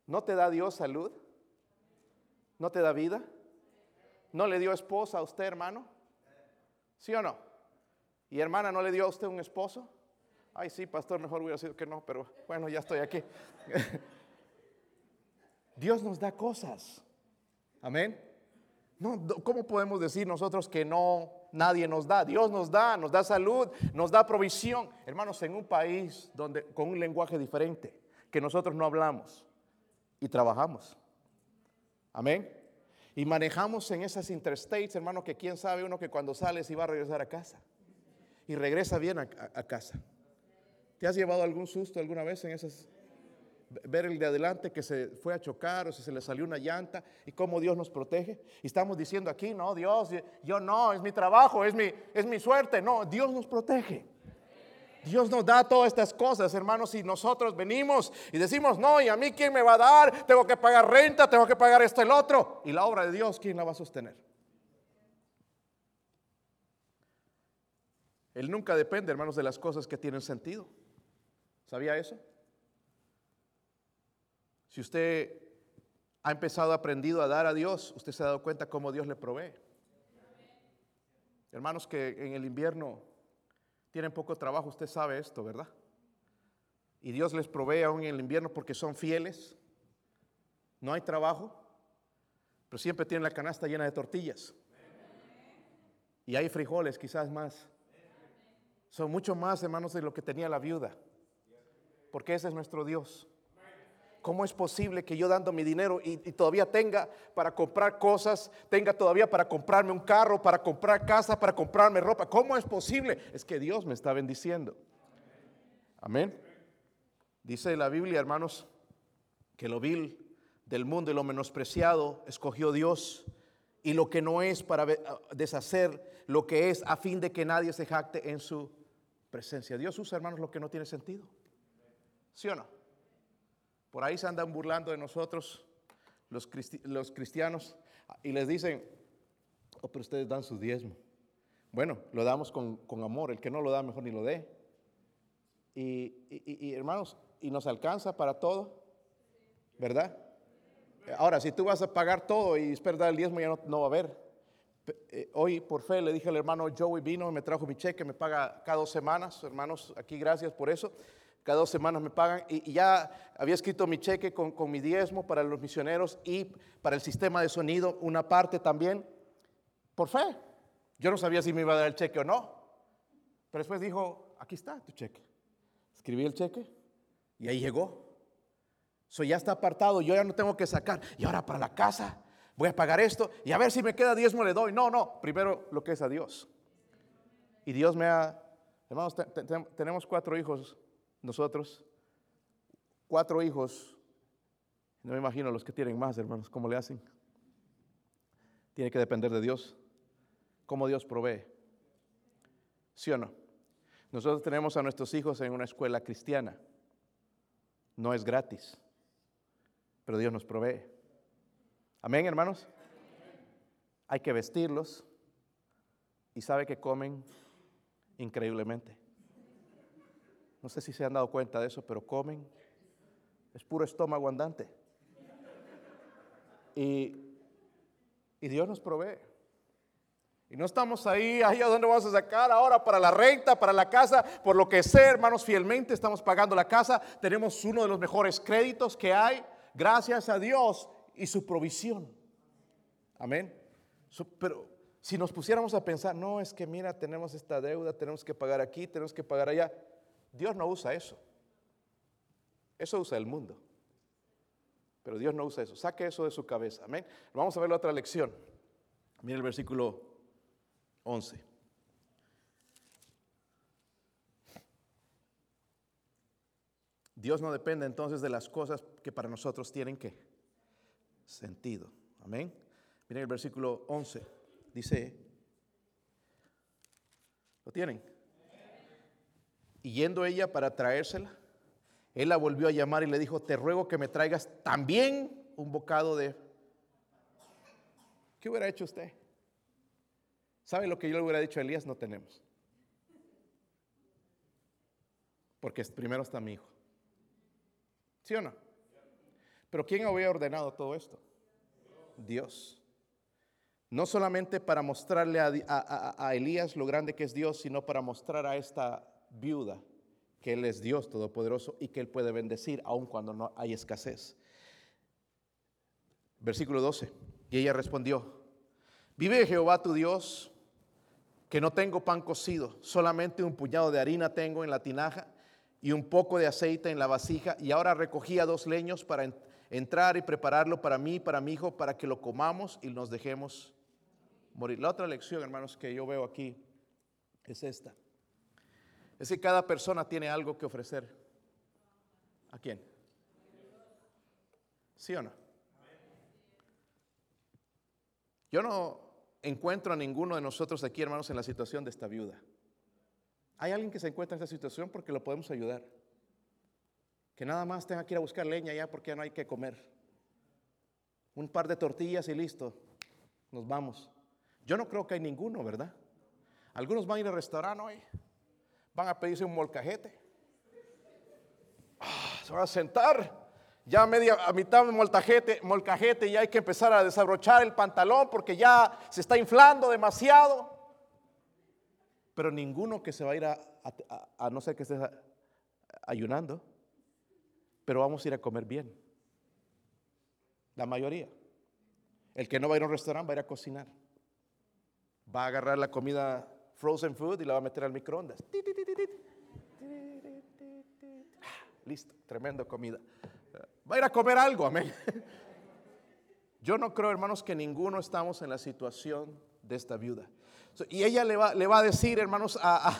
¿No te da Dios salud? ¿No te da vida? ¿No le dio esposa a usted, hermano? ¿Sí o no? ¿Y hermana, no le dio a usted un esposo? Ay, sí, pastor, mejor hubiera sido que no, pero bueno, ya estoy aquí. [laughs] Dios nos da cosas. Amén. No, ¿Cómo podemos decir nosotros que no nadie nos da. Dios nos da, nos da salud, nos da provisión. Hermanos, en un país donde con un lenguaje diferente que nosotros no hablamos y trabajamos. Amén. Y manejamos en esas interstates, hermano, que quién sabe uno que cuando sale si va a regresar a casa. Y regresa bien a casa. ¿Te has llevado algún susto alguna vez en esas ver el de adelante que se fue a chocar o si se le salió una llanta y cómo Dios nos protege. Y estamos diciendo aquí, no, Dios, yo no, es mi trabajo, es mi, es mi suerte. No, Dios nos protege. Dios nos da todas estas cosas, hermanos, y nosotros venimos y decimos, no, y a mí quién me va a dar, tengo que pagar renta, tengo que pagar esto, el otro. Y la obra de Dios, ¿quién la va a sostener? Él nunca depende, hermanos, de las cosas que tienen sentido. ¿Sabía eso? Si usted ha empezado, aprendido a dar a Dios, usted se ha dado cuenta cómo Dios le provee. Hermanos que en el invierno tienen poco trabajo, usted sabe esto, ¿verdad? Y Dios les provee aún en el invierno porque son fieles. No hay trabajo, pero siempre tienen la canasta llena de tortillas. Y hay frijoles, quizás más. Son mucho más, hermanos, de lo que tenía la viuda. Porque ese es nuestro Dios. ¿Cómo es posible que yo dando mi dinero y, todavía tenga para comprar cosas, tenga todavía para comprarme un carro, para comprar casa, para comprarme ropa? ¿Cómo es posible? Es que Dios me está bendiciendo. Amén. Dice la Biblia, hermanos, que lo vil del mundo y lo menospreciado escogió Dios y lo que no es para deshacer lo que es a fin de que nadie se jacte en su presencia. Dios usa, hermanos, lo que no tiene sentido. ¿Sí o no? Por ahí se andan burlando de nosotros los, cristianos y les dicen, oh, pero ustedes dan su diezmo. Bueno, lo damos con, amor, el que no lo da mejor ni lo dé. Y, hermanos, y nos alcanza para todo, ¿verdad? Ahora, si tú vas a pagar todo y esperas dar el diezmo, ya no, no va a haber. Eh, hoy, por fe, le dije al hermano Joey vino, me trajo mi cheque, me paga cada dos semanas. Hermanos, aquí gracias por eso cada dos semanas me pagan y, ya había escrito mi cheque con, mi diezmo para los misioneros y para el sistema de sonido, una parte también, por fe. Yo no sabía si me iba a dar el cheque o no, pero después dijo, aquí está tu cheque. Escribí el cheque y ahí llegó. Eso ya está apartado, yo ya no tengo que sacar. Y ahora para la casa voy a pagar esto y a ver si me queda diezmo le doy. No, no, primero lo que es a Dios. Y Dios me ha, hermanos, tenemos cuatro hijos nosotros, cuatro hijos, no me imagino los que tienen más, hermanos, cómo le hacen. Tiene que depender de Dios, cómo Dios provee. ¿Sí o no? Nosotros tenemos a nuestros hijos en una escuela cristiana. No es gratis, pero Dios nos provee. Amén, hermanos. Hay que vestirlos y sabe que comen increíblemente. No sé si se han dado cuenta de eso, pero comen. Es puro estómago andante. Y, Dios nos provee. Y no estamos ahí, ahí a dónde vamos a sacar ahora para la renta, para la casa, por lo que sé, hermanos, fielmente estamos pagando la casa. Tenemos uno de los mejores créditos que hay, gracias a Dios y su provisión. Amén. pero si nos pusiéramos a pensar, no, es que mira, tenemos esta deuda, tenemos que pagar aquí, tenemos que pagar allá. Dios no usa eso. Eso usa el mundo. Pero Dios no usa eso. Saque eso de su cabeza. Amén. Vamos a ver la otra lección. Mira el versículo 11. Dios no depende entonces de las cosas que para nosotros tienen que sentido. Amén. Miren el versículo 11. Dice, ¿lo tienen? Y yendo ella para traérsela, él la volvió a llamar y le dijo, te ruego que me traigas también un bocado de... ¿Qué hubiera hecho usted? ¿Sabe lo que yo le hubiera dicho a Elías? No tenemos. Porque primero está mi hijo. ¿Sí o no? Pero ¿quién había ordenado todo esto? Dios. No solamente para mostrarle a, a Elías lo grande que es Dios, sino para mostrar a esta viuda que Él es Dios Todopoderoso y que Él puede bendecir aun cuando no hay escasez. Versículo 12. Y ella respondió, vive Jehová tu Dios, que no tengo pan cocido, solamente un puñado de harina tengo en la tinaja y un poco de aceite en la vasija, y ahora recogía dos leños para entrar y prepararlo para mí para mi hijo, para que lo comamos y nos dejemos morir. La otra lección, hermanos, que yo veo aquí es esta. Es que cada persona tiene algo que ofrecer. ¿A quién? ¿Sí o no? Yo no encuentro a ninguno de nosotros aquí, hermanos, en la situación de esta viuda. Hay alguien que se encuentra en esta situación porque lo podemos ayudar. Que nada más tenga que ir a buscar leña ya porque ya no hay que comer. Un par de tortillas y listo. Nos vamos. Yo no creo que hay ninguno, ¿verdad? Algunos van a ir al restaurante hoy van a pedirse un molcajete. Ah, se van a sentar ya media, a mitad de molcajete, molcajete, ya hay que empezar a desabrochar el pantalón porque ya se está inflando demasiado. Pero ninguno que se va a ir a, a no ser que esté ayunando, pero vamos a ir a comer bien. La mayoría. El que no va a ir a un restaurante va a ir a cocinar. Va a agarrar la comida frozen food y la va a meter al microondas. Listo, tremenda comida. Va a ir a comer algo, amén. [laughs] Yo no creo, hermanos, que ninguno estamos en la situación de esta viuda. Y ella le va, le va a decir, hermanos, a,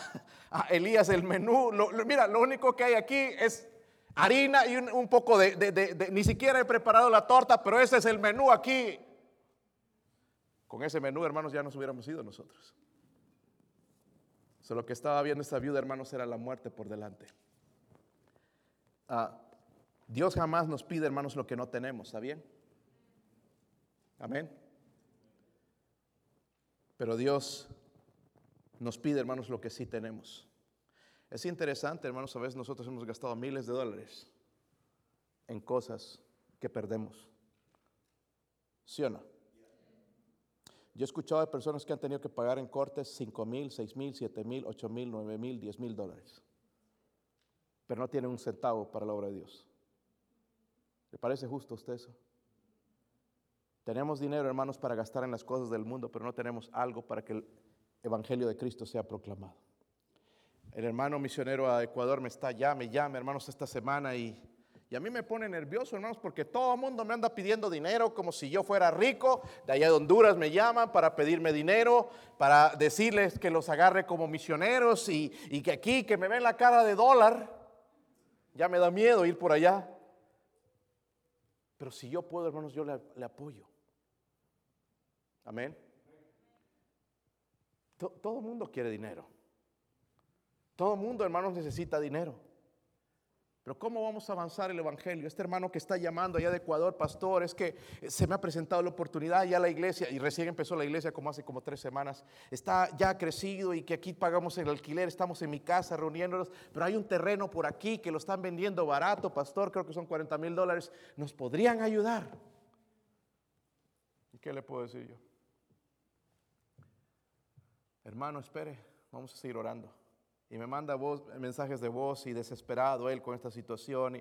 Elías el menú. mira, lo único que hay aquí es harina y un, poco de, Ni siquiera he preparado la torta, pero ese es el menú aquí. Con ese menú, hermanos, ya nos hubiéramos ido nosotros. Lo que estaba viendo esta viuda, hermanos, era la muerte por delante. Ah, Dios jamás nos pide, hermanos, lo que no tenemos, ¿está bien? Amén. Pero Dios nos pide, hermanos, lo que sí tenemos. Es interesante, hermanos, a veces nosotros hemos gastado miles de dólares en cosas que perdemos. ¿Sí o no? Yo he escuchado de personas que han tenido que pagar en cortes 5 mil, 6 mil, 7 mil, 8 mil, 9 mil, 10 mil dólares. Pero no tienen un centavo para la obra de Dios. ¿Le parece justo a usted eso? Tenemos dinero, hermanos, para gastar en las cosas del mundo, pero no tenemos algo para que el Evangelio de Cristo sea proclamado. El hermano misionero a Ecuador me está, llame, llame, hermanos, esta semana y y a mí me pone nervioso, hermanos, porque todo el mundo me anda pidiendo dinero como si yo fuera rico. De allá de Honduras me llaman para pedirme dinero, para decirles que los agarre como misioneros y, que aquí, que me ven la cara de dólar. Ya me da miedo ir por allá. Pero si yo puedo, hermanos, yo le, le apoyo. Amén. Todo el mundo quiere dinero. Todo el mundo, hermanos, necesita dinero. Pero ¿cómo vamos a avanzar el Evangelio? Este hermano que está llamando allá de Ecuador, pastor, es que se me ha presentado la oportunidad ya la iglesia, y recién empezó la iglesia como hace como tres semanas, está ya crecido y que aquí pagamos el alquiler, estamos en mi casa reuniéndonos, pero hay un terreno por aquí que lo están vendiendo barato, pastor, creo que son 40 mil dólares, ¿nos podrían ayudar? ¿Y qué le puedo decir yo? Hermano, espere, vamos a seguir orando y me manda mensajes de voz y desesperado él con esta situación.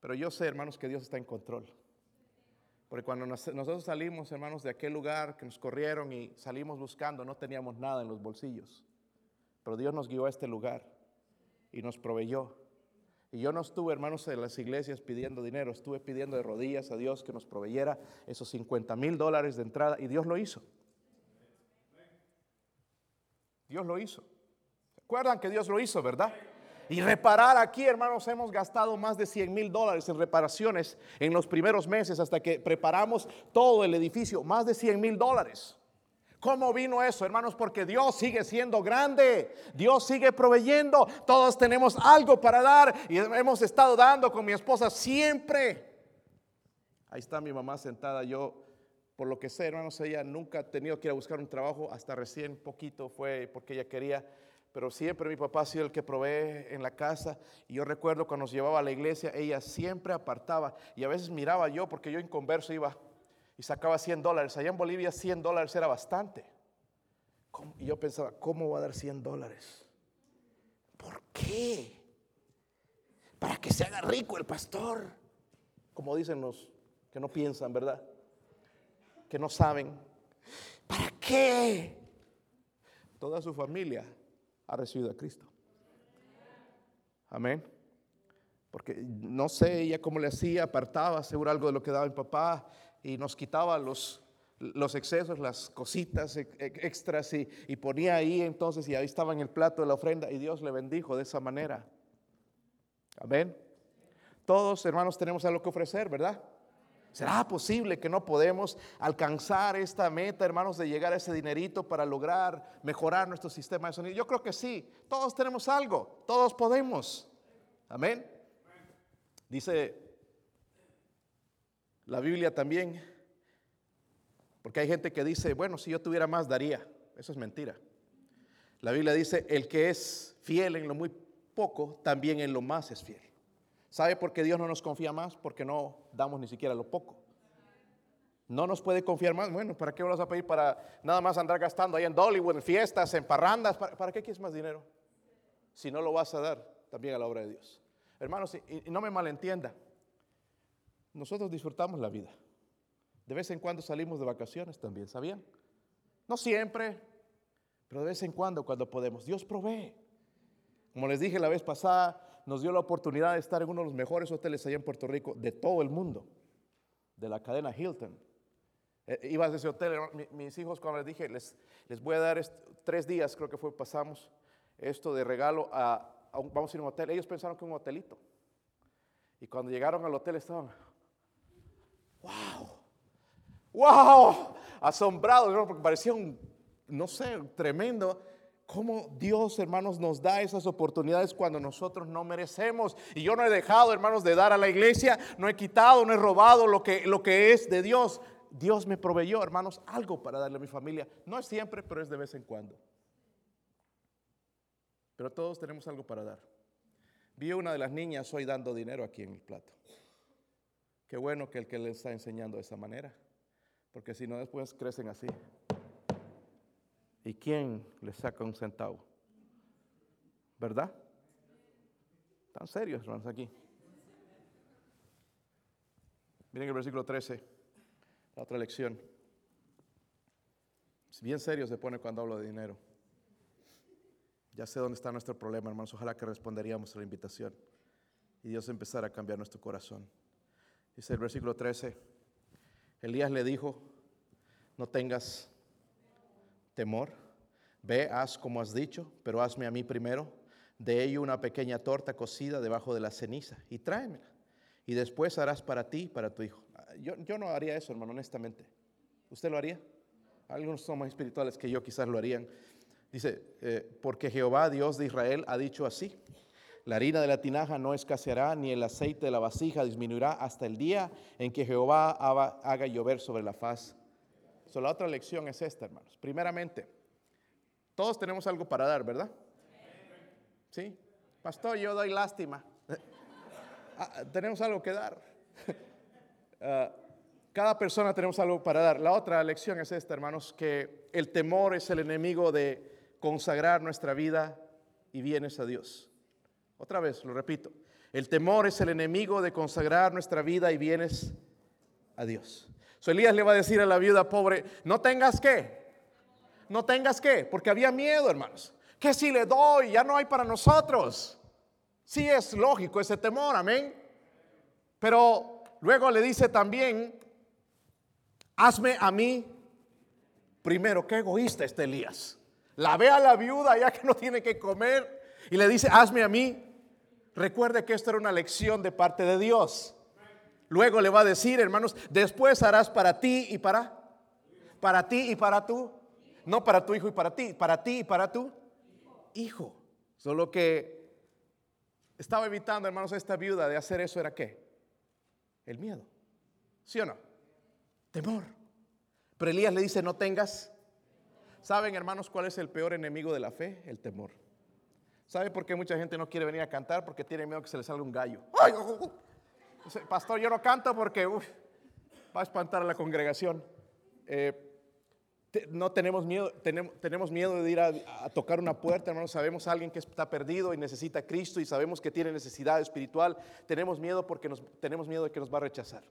pero yo sé, hermanos, que Dios está en control. Porque cuando nosotros salimos, hermanos, de aquel lugar que nos corrieron y salimos buscando, no teníamos nada en los bolsillos. Pero Dios nos guió a este lugar y nos proveyó. Y yo no estuve, hermanos, en las iglesias pidiendo dinero, estuve pidiendo de rodillas a Dios que nos proveyera esos 50 mil dólares de entrada y Dios lo hizo. Dios lo hizo. Recuerdan que Dios lo hizo, ¿verdad? Y reparar aquí, hermanos, hemos gastado más de 100 mil dólares en reparaciones en los primeros meses hasta que preparamos todo el edificio, más de 100 mil dólares. ¿Cómo vino eso, hermanos? Porque Dios sigue siendo grande, Dios sigue proveyendo, todos tenemos algo para dar y hemos estado dando con mi esposa siempre. Ahí está mi mamá sentada, yo por lo que sé, hermanos, ella nunca ha tenido que ir a buscar un trabajo, hasta recién poquito fue porque ella quería pero siempre mi papá ha sido el que provee en la casa. Y yo recuerdo cuando nos llevaba a la iglesia, ella siempre apartaba. Y a veces miraba yo, porque yo en converso iba y sacaba 100 dólares. Allá en Bolivia 100 dólares era bastante. Y yo pensaba, ¿cómo va a dar 100 dólares? ¿Por qué? Para que se haga rico el pastor. Como dicen los que no piensan, ¿verdad? Que no saben. ¿Para qué? Toda su familia ha recibido a Cristo. Amén. Porque no sé ella cómo le hacía, apartaba seguro algo de lo que daba mi papá y nos quitaba los, los excesos, las cositas extras y, y, ponía ahí entonces y ahí estaba en el plato de la ofrenda y Dios le bendijo de esa manera. Amén. Todos hermanos tenemos algo que ofrecer, ¿verdad? ¿Será posible que no podemos alcanzar esta meta, hermanos, de llegar a ese dinerito para lograr mejorar nuestro sistema de sonido? Yo creo que sí. Todos tenemos algo. Todos podemos. Amén. Dice la Biblia también, porque hay gente que dice, bueno, si yo tuviera más, daría. Eso es mentira. La Biblia dice, el que es fiel en lo muy poco, también en lo más es fiel. ¿Sabe por qué Dios no nos confía más? Porque no damos ni siquiera lo poco. No nos puede confiar más. Bueno, ¿para qué vas a pedir para nada más andar gastando ahí en Dollywood, en fiestas, en parrandas? ¿Para, qué quieres más dinero? Si no lo vas a dar también a la obra de Dios. Hermanos, y no me malentienda. Nosotros disfrutamos la vida. De vez en cuando salimos de vacaciones también, ¿sabían? No siempre, pero de vez en cuando cuando podemos. Dios provee. Como les dije la vez pasada, nos dio la oportunidad de estar en uno de los mejores hoteles allá en Puerto Rico de todo el mundo, de la cadena Hilton. Eh, iba a ese hotel, mis hijos cuando les dije, les, les voy a dar tres días, creo que fue, pasamos esto de regalo a, vamos a ir a un hotel. Ellos pensaron que un hotelito. Y cuando llegaron al hotel estaban, wow, wow, asombrado, porque parecía un, no sé, tremendo. Cómo Dios, hermanos, nos da esas oportunidades cuando nosotros no merecemos. Y yo no he dejado, hermanos, de dar a la iglesia, no he quitado, no he robado lo que, lo que es de Dios. Dios me proveyó, hermanos, algo para darle a mi familia. No es siempre, pero es de vez en cuando. Pero todos tenemos algo para dar. Vi una de las niñas hoy dando dinero aquí en el plato. Qué bueno que el que le está enseñando de esa manera, porque si no después crecen así. ¿Y quién le saca un centavo? ¿Verdad? Tan serios, hermanos, aquí. Miren el versículo 13, la otra lección. Bien serio se pone cuando hablo de dinero. Ya sé dónde está nuestro problema, hermanos. Ojalá que responderíamos a la invitación y Dios empezara a cambiar nuestro corazón. Dice el versículo 13, Elías le dijo, no tengas temor, ve, haz como has dicho, pero hazme a mí primero de ello una pequeña torta cocida debajo de la ceniza y tráemela. Y después harás para ti y para tu hijo. Yo, yo no haría eso, hermano, honestamente. ¿Usted lo haría? Algunos son más espirituales que yo quizás lo harían. Dice, eh, porque Jehová, Dios de Israel, ha dicho así. La harina de la tinaja no escaseará, ni el aceite de la vasija disminuirá hasta el día en que Jehová haga llover sobre la faz. So, la otra lección es esta, hermanos. Primeramente, todos tenemos algo para dar, ¿verdad? Sí. Pastor, yo doy lástima. Ah, tenemos algo que dar. [laughs] Ah, cada persona tenemos algo para dar. La otra lección es esta, hermanos, que el temor es el enemigo de consagrar nuestra vida y bienes a Dios. Otra vez, lo repito. El temor es el enemigo de consagrar nuestra vida y bienes a Dios. Elías le va a decir a la viuda pobre, no tengas que, no tengas que, porque había miedo, hermanos. Que si le doy, ya no hay para nosotros. Sí es lógico ese temor, amén. Pero luego le dice también, hazme a mí primero. Qué egoísta este Elías. La ve a la viuda ya que no tiene que comer y le dice, hazme a mí Recuerde que esto era una lección de parte de Dios. Luego le va a decir, hermanos, después harás para ti y para para ti y para tú. No para tu hijo y para ti, para ti y para tu hijo. Solo que estaba evitando, hermanos, esta viuda de hacer eso era qué? El miedo. ¿Sí o no? Temor. Pero Elías le dice, no tengas. ¿Saben, hermanos, cuál es el peor enemigo de la fe? El temor. ¿Sabe por qué mucha gente no quiere venir a cantar? Porque tiene miedo que se le salga un gallo. Pastor, yo no canto porque va a espantar a la congregación. Eh, no tenemos miedo, tenemos, miedo de ir a, tocar una puerta, hermanos. Sabemos a alguien que está perdido y necesita a Cristo y sabemos que tiene necesidad espiritual. Tenemos miedo porque nos, tenemos miedo de que nos va a rechazar.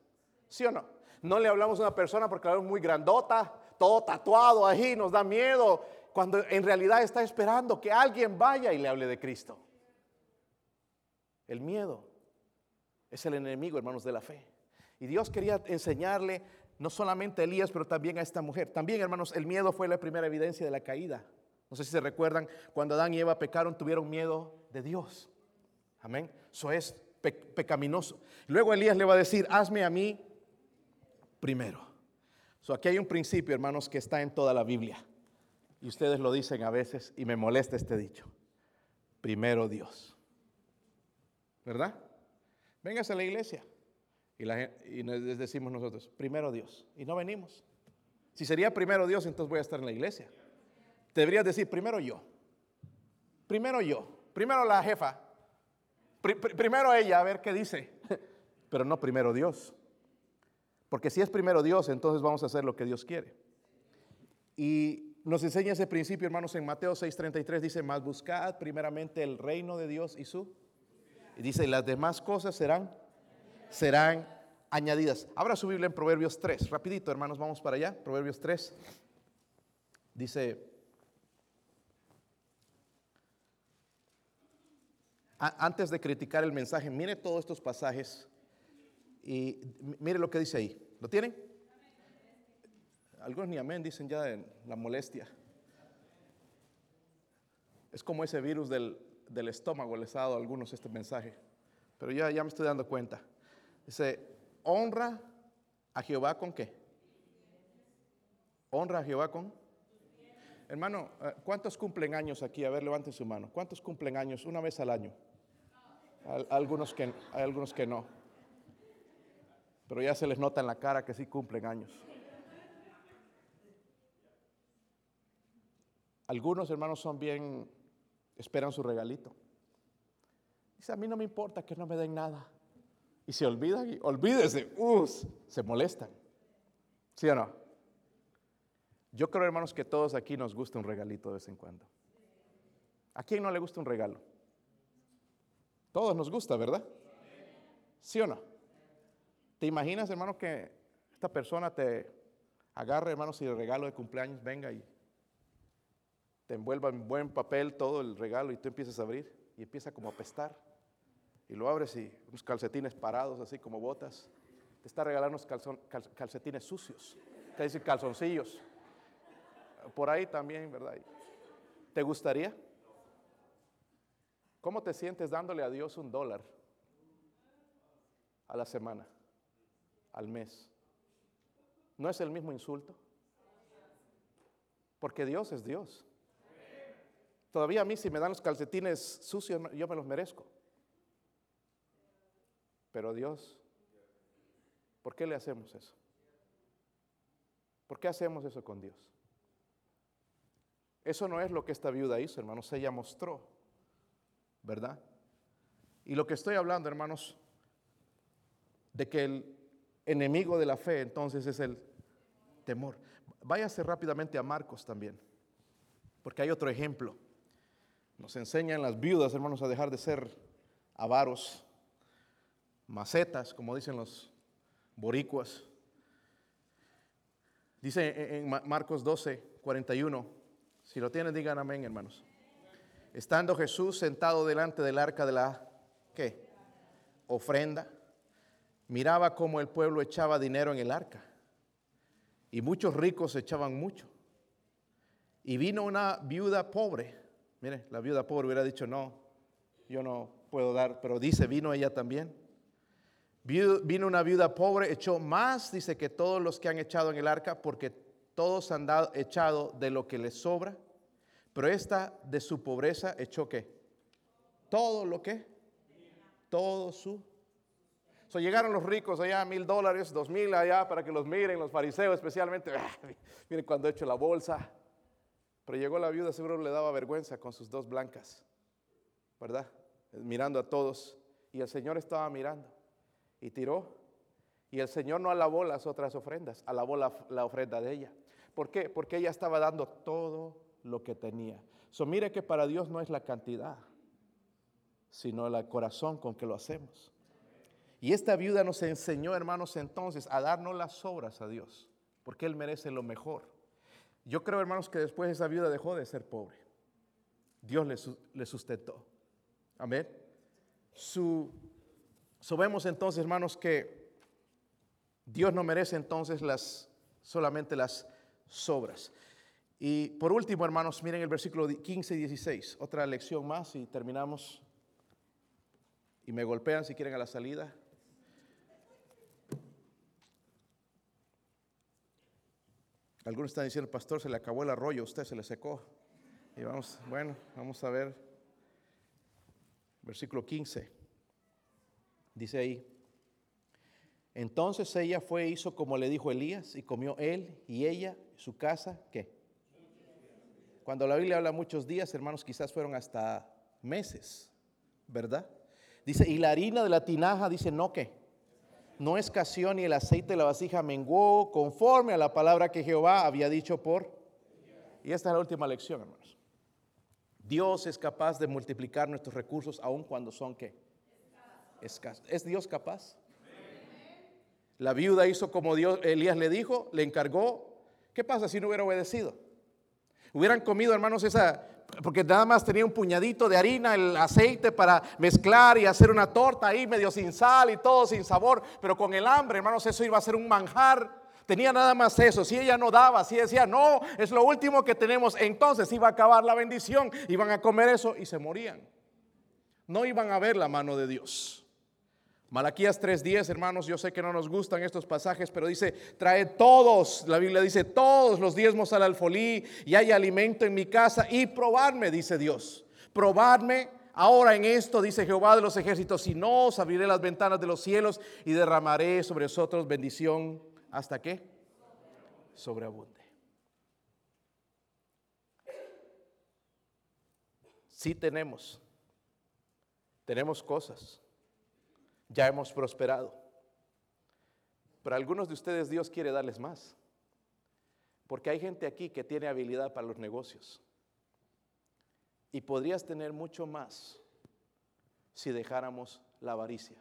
¿Sí o no? No le hablamos a una persona porque la vemos muy grandota, todo tatuado ahí, nos da miedo cuando en realidad está esperando que alguien vaya y le hable de Cristo. El miedo es el enemigo, hermanos, de la fe. Y Dios quería enseñarle no solamente a Elías, pero también a esta mujer. También, hermanos, el miedo fue la primera evidencia de la caída. No sé si se recuerdan, cuando Adán y Eva pecaron, tuvieron miedo de Dios. Amén. Eso es pecaminoso. Luego Elías le va a decir, hazme a mí primero. Aquí hay un principio, hermanos, que está en toda la Biblia. Y ustedes lo dicen a veces y me molesta este dicho. Primero Dios. ¿Verdad? Véngase a la iglesia. Y, les decimos nosotros, primero Dios. Y no venimos. Si sería primero Dios, entonces voy a estar en la iglesia. Deberías decir, primero yo. Primero yo. Primero la jefa. primero ella, a ver qué dice. [laughs] Pero no primero Dios. Porque si es primero Dios, entonces vamos a hacer lo que Dios quiere. Y nos enseña ese principio, hermanos, en Mateo 6:33 dice, más buscad primeramente el reino de Dios y su. Y dice, las demás cosas serán, serán añadidas. Abra su Biblia en Proverbios 3. Rapidito, hermanos, vamos para allá. Proverbios 3. Dice, antes de criticar el mensaje, mire todos estos pasajes y mire lo que dice ahí. ¿Lo tienen? Algunos ni amén dicen ya en la molestia. Es como ese virus del, estómago, les ha dado a algunos este mensaje. Pero ya, ya me estoy dando cuenta. Dice, honra a Jehová con qué? Honra a Jehová con. Hermano, eh, ¿cuántos cumplen años aquí? A ver, levanten su mano. ¿Cuántos cumplen años una vez al año? algunos que, algunos que no. Pero ya se les nota en la cara que sí cumplen años. Algunos hermanos son bien, esperan su regalito. Dice, a mí no me importa que no me den nada. Y se olvidan y olvídese, se molestan. ¿Sí o no? Yo creo, hermanos, que todos aquí nos gusta un regalito de vez en cuando. ¿A quién no le gusta un regalo? Todos nos gusta, ¿verdad? ¿Sí o no? ¿Te imaginas, hermano, que esta persona te agarre, hermano, si el regalo de cumpleaños venga y te envuelva en buen papel todo el regalo y tú empiezas a abrir y empieza como a pestar? Y lo abres y unos calcetines parados, así como botas. Te está regalando unos calcetines sucios, te dice calzoncillos. Por ahí también, ¿verdad? ¿Te gustaría? ¿Cómo te sientes dándole a Dios un dólar a la semana, al mes? ¿No es el mismo insulto? Porque Dios es Dios. Todavía a mí si me dan los calcetines sucios, yo me los merezco. Pero Dios, ¿por qué le hacemos eso? ¿Por qué hacemos eso con Dios? Eso no es lo que esta viuda hizo, hermanos. Ella mostró ¿verdad? Y lo que estoy hablando, hermanos, de que el enemigo de la fe entonces es el temor. Váyase rápidamente a Marcos también, porque hay otro ejemplo. Nos enseñan las viudas, hermanos, a dejar de ser avaros, macetas, como dicen los boricuas. Dice en Marcos 12, 41, si lo tienen, digan amén, hermanos. Estando Jesús sentado delante del arca de la ¿qué? ofrenda, miraba cómo el pueblo echaba dinero en el arca. Y muchos ricos echaban mucho. Y vino una viuda pobre. Mire, la viuda pobre hubiera dicho, no, yo no puedo dar, pero dice, vino ella también. Vino una viuda pobre, echó más, dice, que todos los que han echado en el arca, porque todos han dado, echado de lo que les sobra. Pero esta de su pobreza echó qué? Todo lo que, todo su. So, llegaron los ricos allá, mil dólares, dos mil allá para que los miren, los fariseos especialmente. [laughs] miren cuando he la bolsa. Pero llegó la viuda, seguro le daba vergüenza con sus dos blancas, ¿verdad? Mirando a todos. Y el Señor estaba mirando y tiró. Y el Señor no alabó las otras ofrendas, alabó la, la ofrenda de ella. ¿Por qué? Porque ella estaba dando todo lo que tenía. So, mire que para Dios no es la cantidad, sino el corazón con que lo hacemos. Y esta viuda nos enseñó, hermanos, entonces a darnos las obras a Dios, porque Él merece lo mejor. Yo creo, hermanos, que después esa viuda dejó de ser pobre. Dios le, sustentó. Amén. Su, vemos entonces, hermanos, que Dios no merece entonces las, solamente las sobras. Y por último, hermanos, miren el versículo 15 y 16, otra lección más y terminamos. Y me golpean si quieren a la salida. Algunos están diciendo, pastor, se le acabó el arroyo, usted se le secó. Y vamos, bueno, vamos a ver. Versículo 15. Dice ahí. Entonces ella fue e hizo como le dijo Elías y comió él y ella, su casa, ¿qué? Cuando la Biblia habla muchos días, hermanos, quizás fueron hasta meses, ¿verdad? Dice, y la harina de la tinaja, dice, no que. No escaseó ni el aceite de la vasija menguó conforme a la palabra que Jehová había dicho por. Y esta es la última lección, hermanos. Dios es capaz de multiplicar nuestros recursos aun cuando son qué? Escasos. ¿Es Dios capaz? La viuda hizo como Dios, Elías le dijo, le encargó. ¿Qué pasa si no hubiera obedecido? Hubieran comido, hermanos, esa, porque nada más tenía un puñadito de harina, el aceite para mezclar y hacer una torta ahí medio sin sal y todo sin sabor, pero con el hambre, hermanos, eso iba a ser un manjar. Tenía nada más eso. Si ella no daba, si decía, no, es lo último que tenemos, entonces iba a acabar la bendición. Iban a comer eso y se morían. No iban a ver la mano de Dios. Malaquías 3:10, hermanos, yo sé que no nos gustan estos pasajes, pero dice, trae todos, la Biblia dice, todos los diezmos al alfolí y hay alimento en mi casa y probarme, dice Dios. Probarme ahora en esto, dice Jehová de los ejércitos, si no os abriré las ventanas de los cielos y derramaré sobre vosotros bendición hasta que sobreabunde. Sí tenemos, tenemos cosas ya hemos prosperado. Pero a algunos de ustedes Dios quiere darles más. Porque hay gente aquí que tiene habilidad para los negocios. Y podrías tener mucho más si dejáramos la avaricia.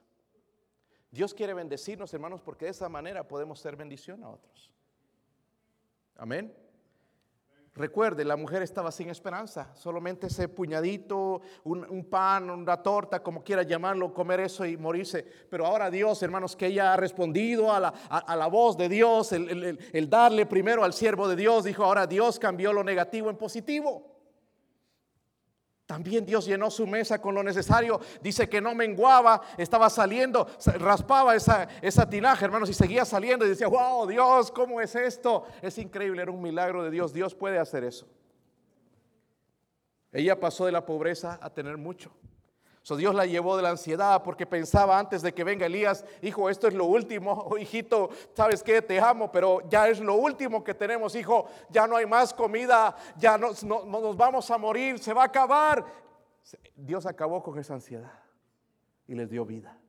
Dios quiere bendecirnos, hermanos, porque de esa manera podemos ser bendición a otros. Amén. Recuerde, la mujer estaba sin esperanza, solamente ese puñadito, un, pan, una torta, como quiera llamarlo, comer eso y morirse. Pero ahora Dios, hermanos, que ella ha respondido a la, voz de Dios, el darle primero al siervo de Dios, dijo, ahora Dios cambió lo negativo en positivo. También Dios llenó su mesa con lo necesario. Dice que no menguaba, estaba saliendo, raspaba esa, esa tinaja, hermanos, y seguía saliendo y decía, wow, Dios, ¿cómo es esto? Es increíble, era un milagro de Dios. Dios puede hacer eso. Ella pasó de la pobreza a tener mucho. Dios la llevó de la ansiedad porque pensaba antes de que venga Elías, hijo, esto es lo último, [laughs] oh, hijito, sabes que te amo, pero ya es lo último que tenemos, hijo, ya no hay más comida, ya no, nos vamos a morir, se va a acabar. Dios acabó con esa ansiedad y les dio vida.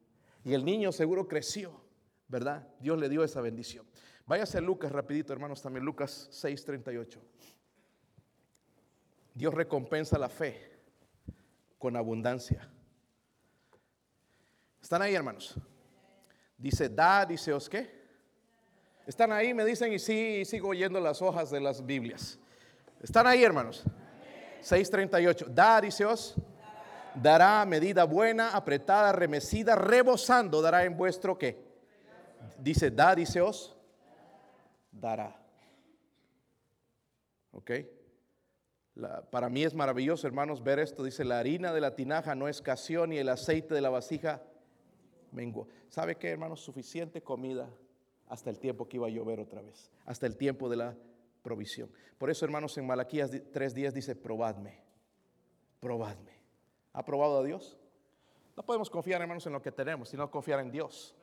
Y el niño seguro creció, ¿verdad? Dios le dio esa bendición. Váyase a Lucas rapidito, hermanos, también Lucas 6:38. Dios recompensa la fe con abundancia. ¿Están ahí, hermanos? Dice, da, dice os qué. ¿Están ahí? Me dicen y sí, sigo oyendo las hojas de las Biblias. ¿Están ahí, hermanos? 6.38. Da, dice os. Dará medida buena, apretada, remecida, rebosando, dará en vuestro qué. Dice, da, dice os. Dará. ¿Ok? para mí es maravilloso, hermanos, ver esto. Dice, la harina de la tinaja no escaseó, ni el aceite de la vasija ¿Sabe qué, hermanos? Suficiente comida hasta el tiempo que iba a llover otra vez, hasta el tiempo de la provisión. Por eso, hermanos, en Malaquías 3:10 dice, probadme, probadme. ¿Ha probado a Dios? No podemos confiar, hermanos, en lo que tenemos, sino confiar en Dios.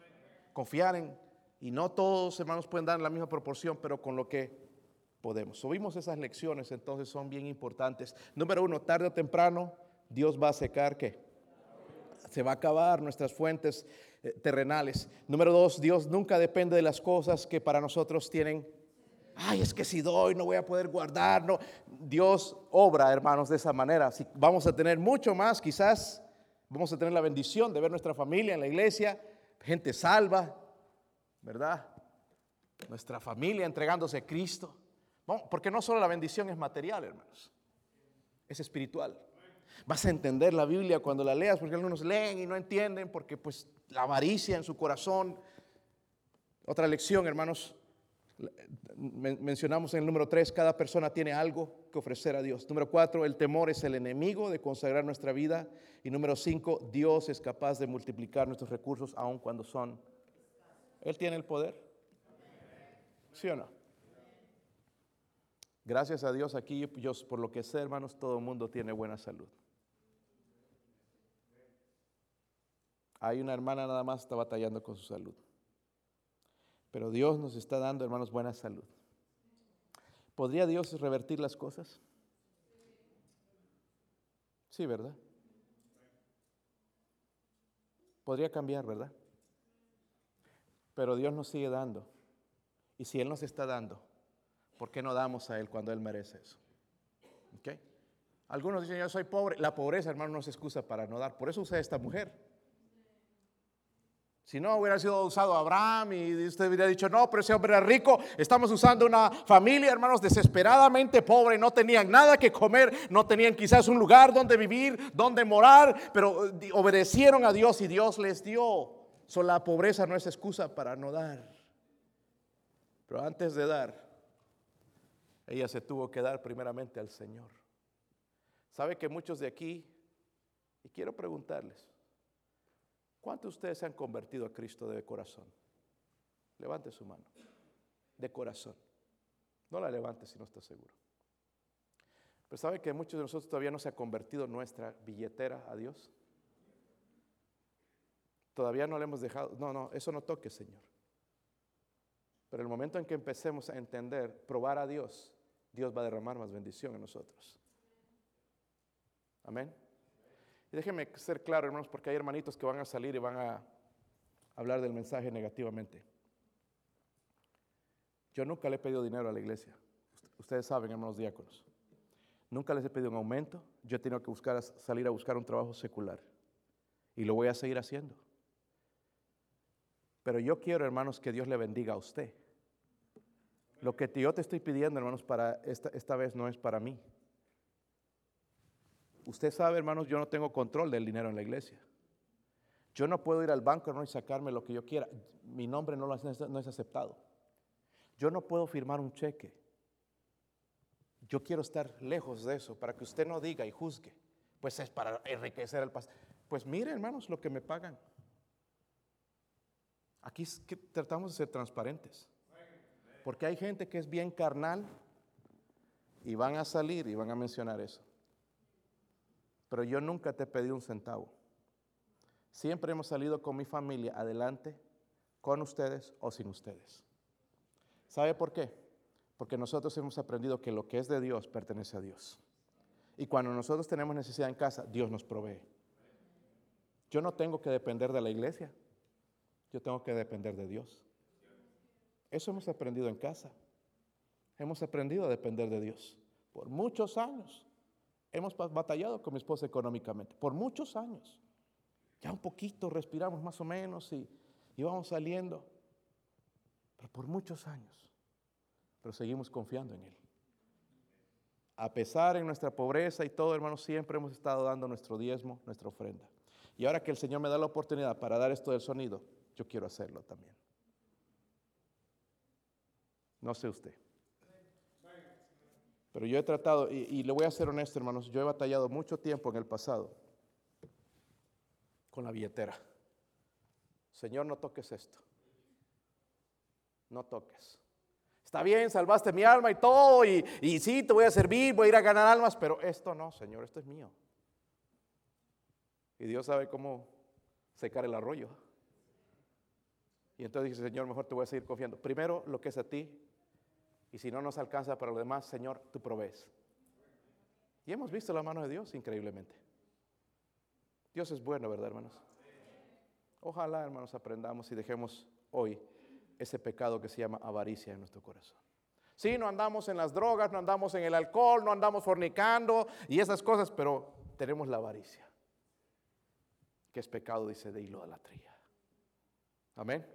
Confiar en, y no todos, hermanos, pueden dar la misma proporción, pero con lo que podemos. Subimos esas lecciones, entonces son bien importantes. Número uno, tarde o temprano, Dios va a secar qué? Se va a acabar nuestras fuentes eh, terrenales. Número dos, Dios nunca depende de las cosas que para nosotros tienen. Ay, es que si doy no voy a poder guardar. Dios obra, hermanos, de esa manera. Si vamos a tener mucho más, quizás vamos a tener la bendición de ver nuestra familia en la iglesia, gente salva, ¿verdad? Nuestra familia entregándose a Cristo. Porque no solo la bendición es material, hermanos, es espiritual. Vas a entender la Biblia cuando la leas, porque algunos leen y no entienden, porque pues la avaricia en su corazón. Otra lección, hermanos, mencionamos en el número 3, cada persona tiene algo que ofrecer a Dios. Número 4, el temor es el enemigo de consagrar nuestra vida. Y número 5, Dios es capaz de multiplicar nuestros recursos aun cuando son. Él tiene el poder. ¿Sí o no? Gracias a Dios aquí, yo, por lo que sé, hermanos, todo el mundo tiene buena salud. Hay una hermana nada más está batallando con su salud. Pero Dios nos está dando, hermanos, buena salud. ¿Podría Dios revertir las cosas? Sí, ¿verdad? Podría cambiar, ¿verdad? Pero Dios nos sigue dando. Y si Él nos está dando, ¿por qué no damos a Él cuando Él merece eso? ¿Ok? Algunos dicen, yo soy pobre. La pobreza, hermano, no es excusa para no dar. Por eso usé esta mujer. Si no hubiera sido usado Abraham y usted hubiera dicho, no, pero ese hombre era rico, estamos usando una familia, hermanos, desesperadamente pobre, no tenían nada que comer, no tenían quizás un lugar donde vivir, donde morar, pero eh, obedecieron a Dios y Dios les dio. La pobreza no es excusa para no dar. Pero antes de dar, ella se tuvo que dar primeramente al Señor. ¿Sabe que muchos de aquí, y quiero preguntarles, ¿cuántos de ustedes se han convertido a Cristo de corazón? Levante su mano, de corazón. No la levante si no está seguro. Pero ¿sabe que muchos de nosotros todavía no se ha convertido nuestra billetera a Dios? Todavía no le hemos dejado, no, no, eso no toque, Señor. Pero el momento en que empecemos a entender, probar a Dios, Dios va a derramar más bendición en nosotros. Amén. Y déjenme ser claro, hermanos, porque hay hermanitos que van a salir y van a hablar del mensaje negativamente. Yo nunca le he pedido dinero a la iglesia. Ustedes saben, hermanos diáconos. Nunca les he pedido un aumento. Yo he tenido que buscar, salir a buscar un trabajo secular. Y lo voy a seguir haciendo. Pero yo quiero, hermanos, que Dios le bendiga a usted. Lo que yo te estoy pidiendo, hermanos, para esta, esta vez no es para mí. Usted sabe, hermanos, yo no tengo control del dinero en la iglesia. Yo no puedo ir al banco ¿no? y sacarme lo que yo quiera. Mi nombre no, no es aceptado. Yo no puedo firmar un cheque. Yo quiero estar lejos de eso para que usted no diga y juzgue. Pues es para enriquecer al pastor. Pues mire, hermanos, lo que me pagan. Aquí tratamos de ser transparentes. Porque hay gente que es bien carnal y van a salir y van a mencionar eso. Pero yo nunca te pedí un centavo. Siempre hemos salido con mi familia adelante, con ustedes o sin ustedes. ¿Sabe por qué? Porque nosotros hemos aprendido que lo que es de Dios pertenece a Dios. Y cuando nosotros tenemos necesidad en casa, Dios nos provee. Yo no tengo que depender de la iglesia, yo tengo que depender de Dios. Eso hemos aprendido en casa. Hemos aprendido a depender de Dios por muchos años. Hemos batallado con mi esposa económicamente por muchos años. Ya un poquito respiramos más o menos y, vamos saliendo. Pero por muchos años. Pero seguimos confiando en Él. A pesar de nuestra pobreza y todo, hermanos, siempre hemos estado dando nuestro diezmo, nuestra ofrenda. Y ahora que el Señor me da la oportunidad para dar esto del sonido, yo quiero hacerlo también. No sé usted. Pero yo he tratado, y, le voy a ser honesto, hermanos, yo he batallado mucho tiempo en el pasado con la billetera. Señor, no toques esto. No toques. Está bien, salvaste mi alma y todo, y, y sí, te voy a servir, voy a ir a ganar almas, pero esto no, Señor, esto es mío. Y Dios sabe cómo secar el arroyo. Y entonces dice, Señor, mejor te voy a seguir confiando. Primero lo que es a ti, y si no nos alcanza para lo demás, Señor, tú provees. Y hemos visto la mano de Dios increíblemente. Dios es bueno, ¿verdad, hermanos? Ojalá, hermanos, aprendamos y dejemos hoy ese pecado que se llama avaricia en nuestro corazón. Sí, no andamos en las drogas, no andamos en el alcohol, no andamos fornicando y esas cosas, pero tenemos la avaricia, que es pecado, dice, de idolatría. Amén.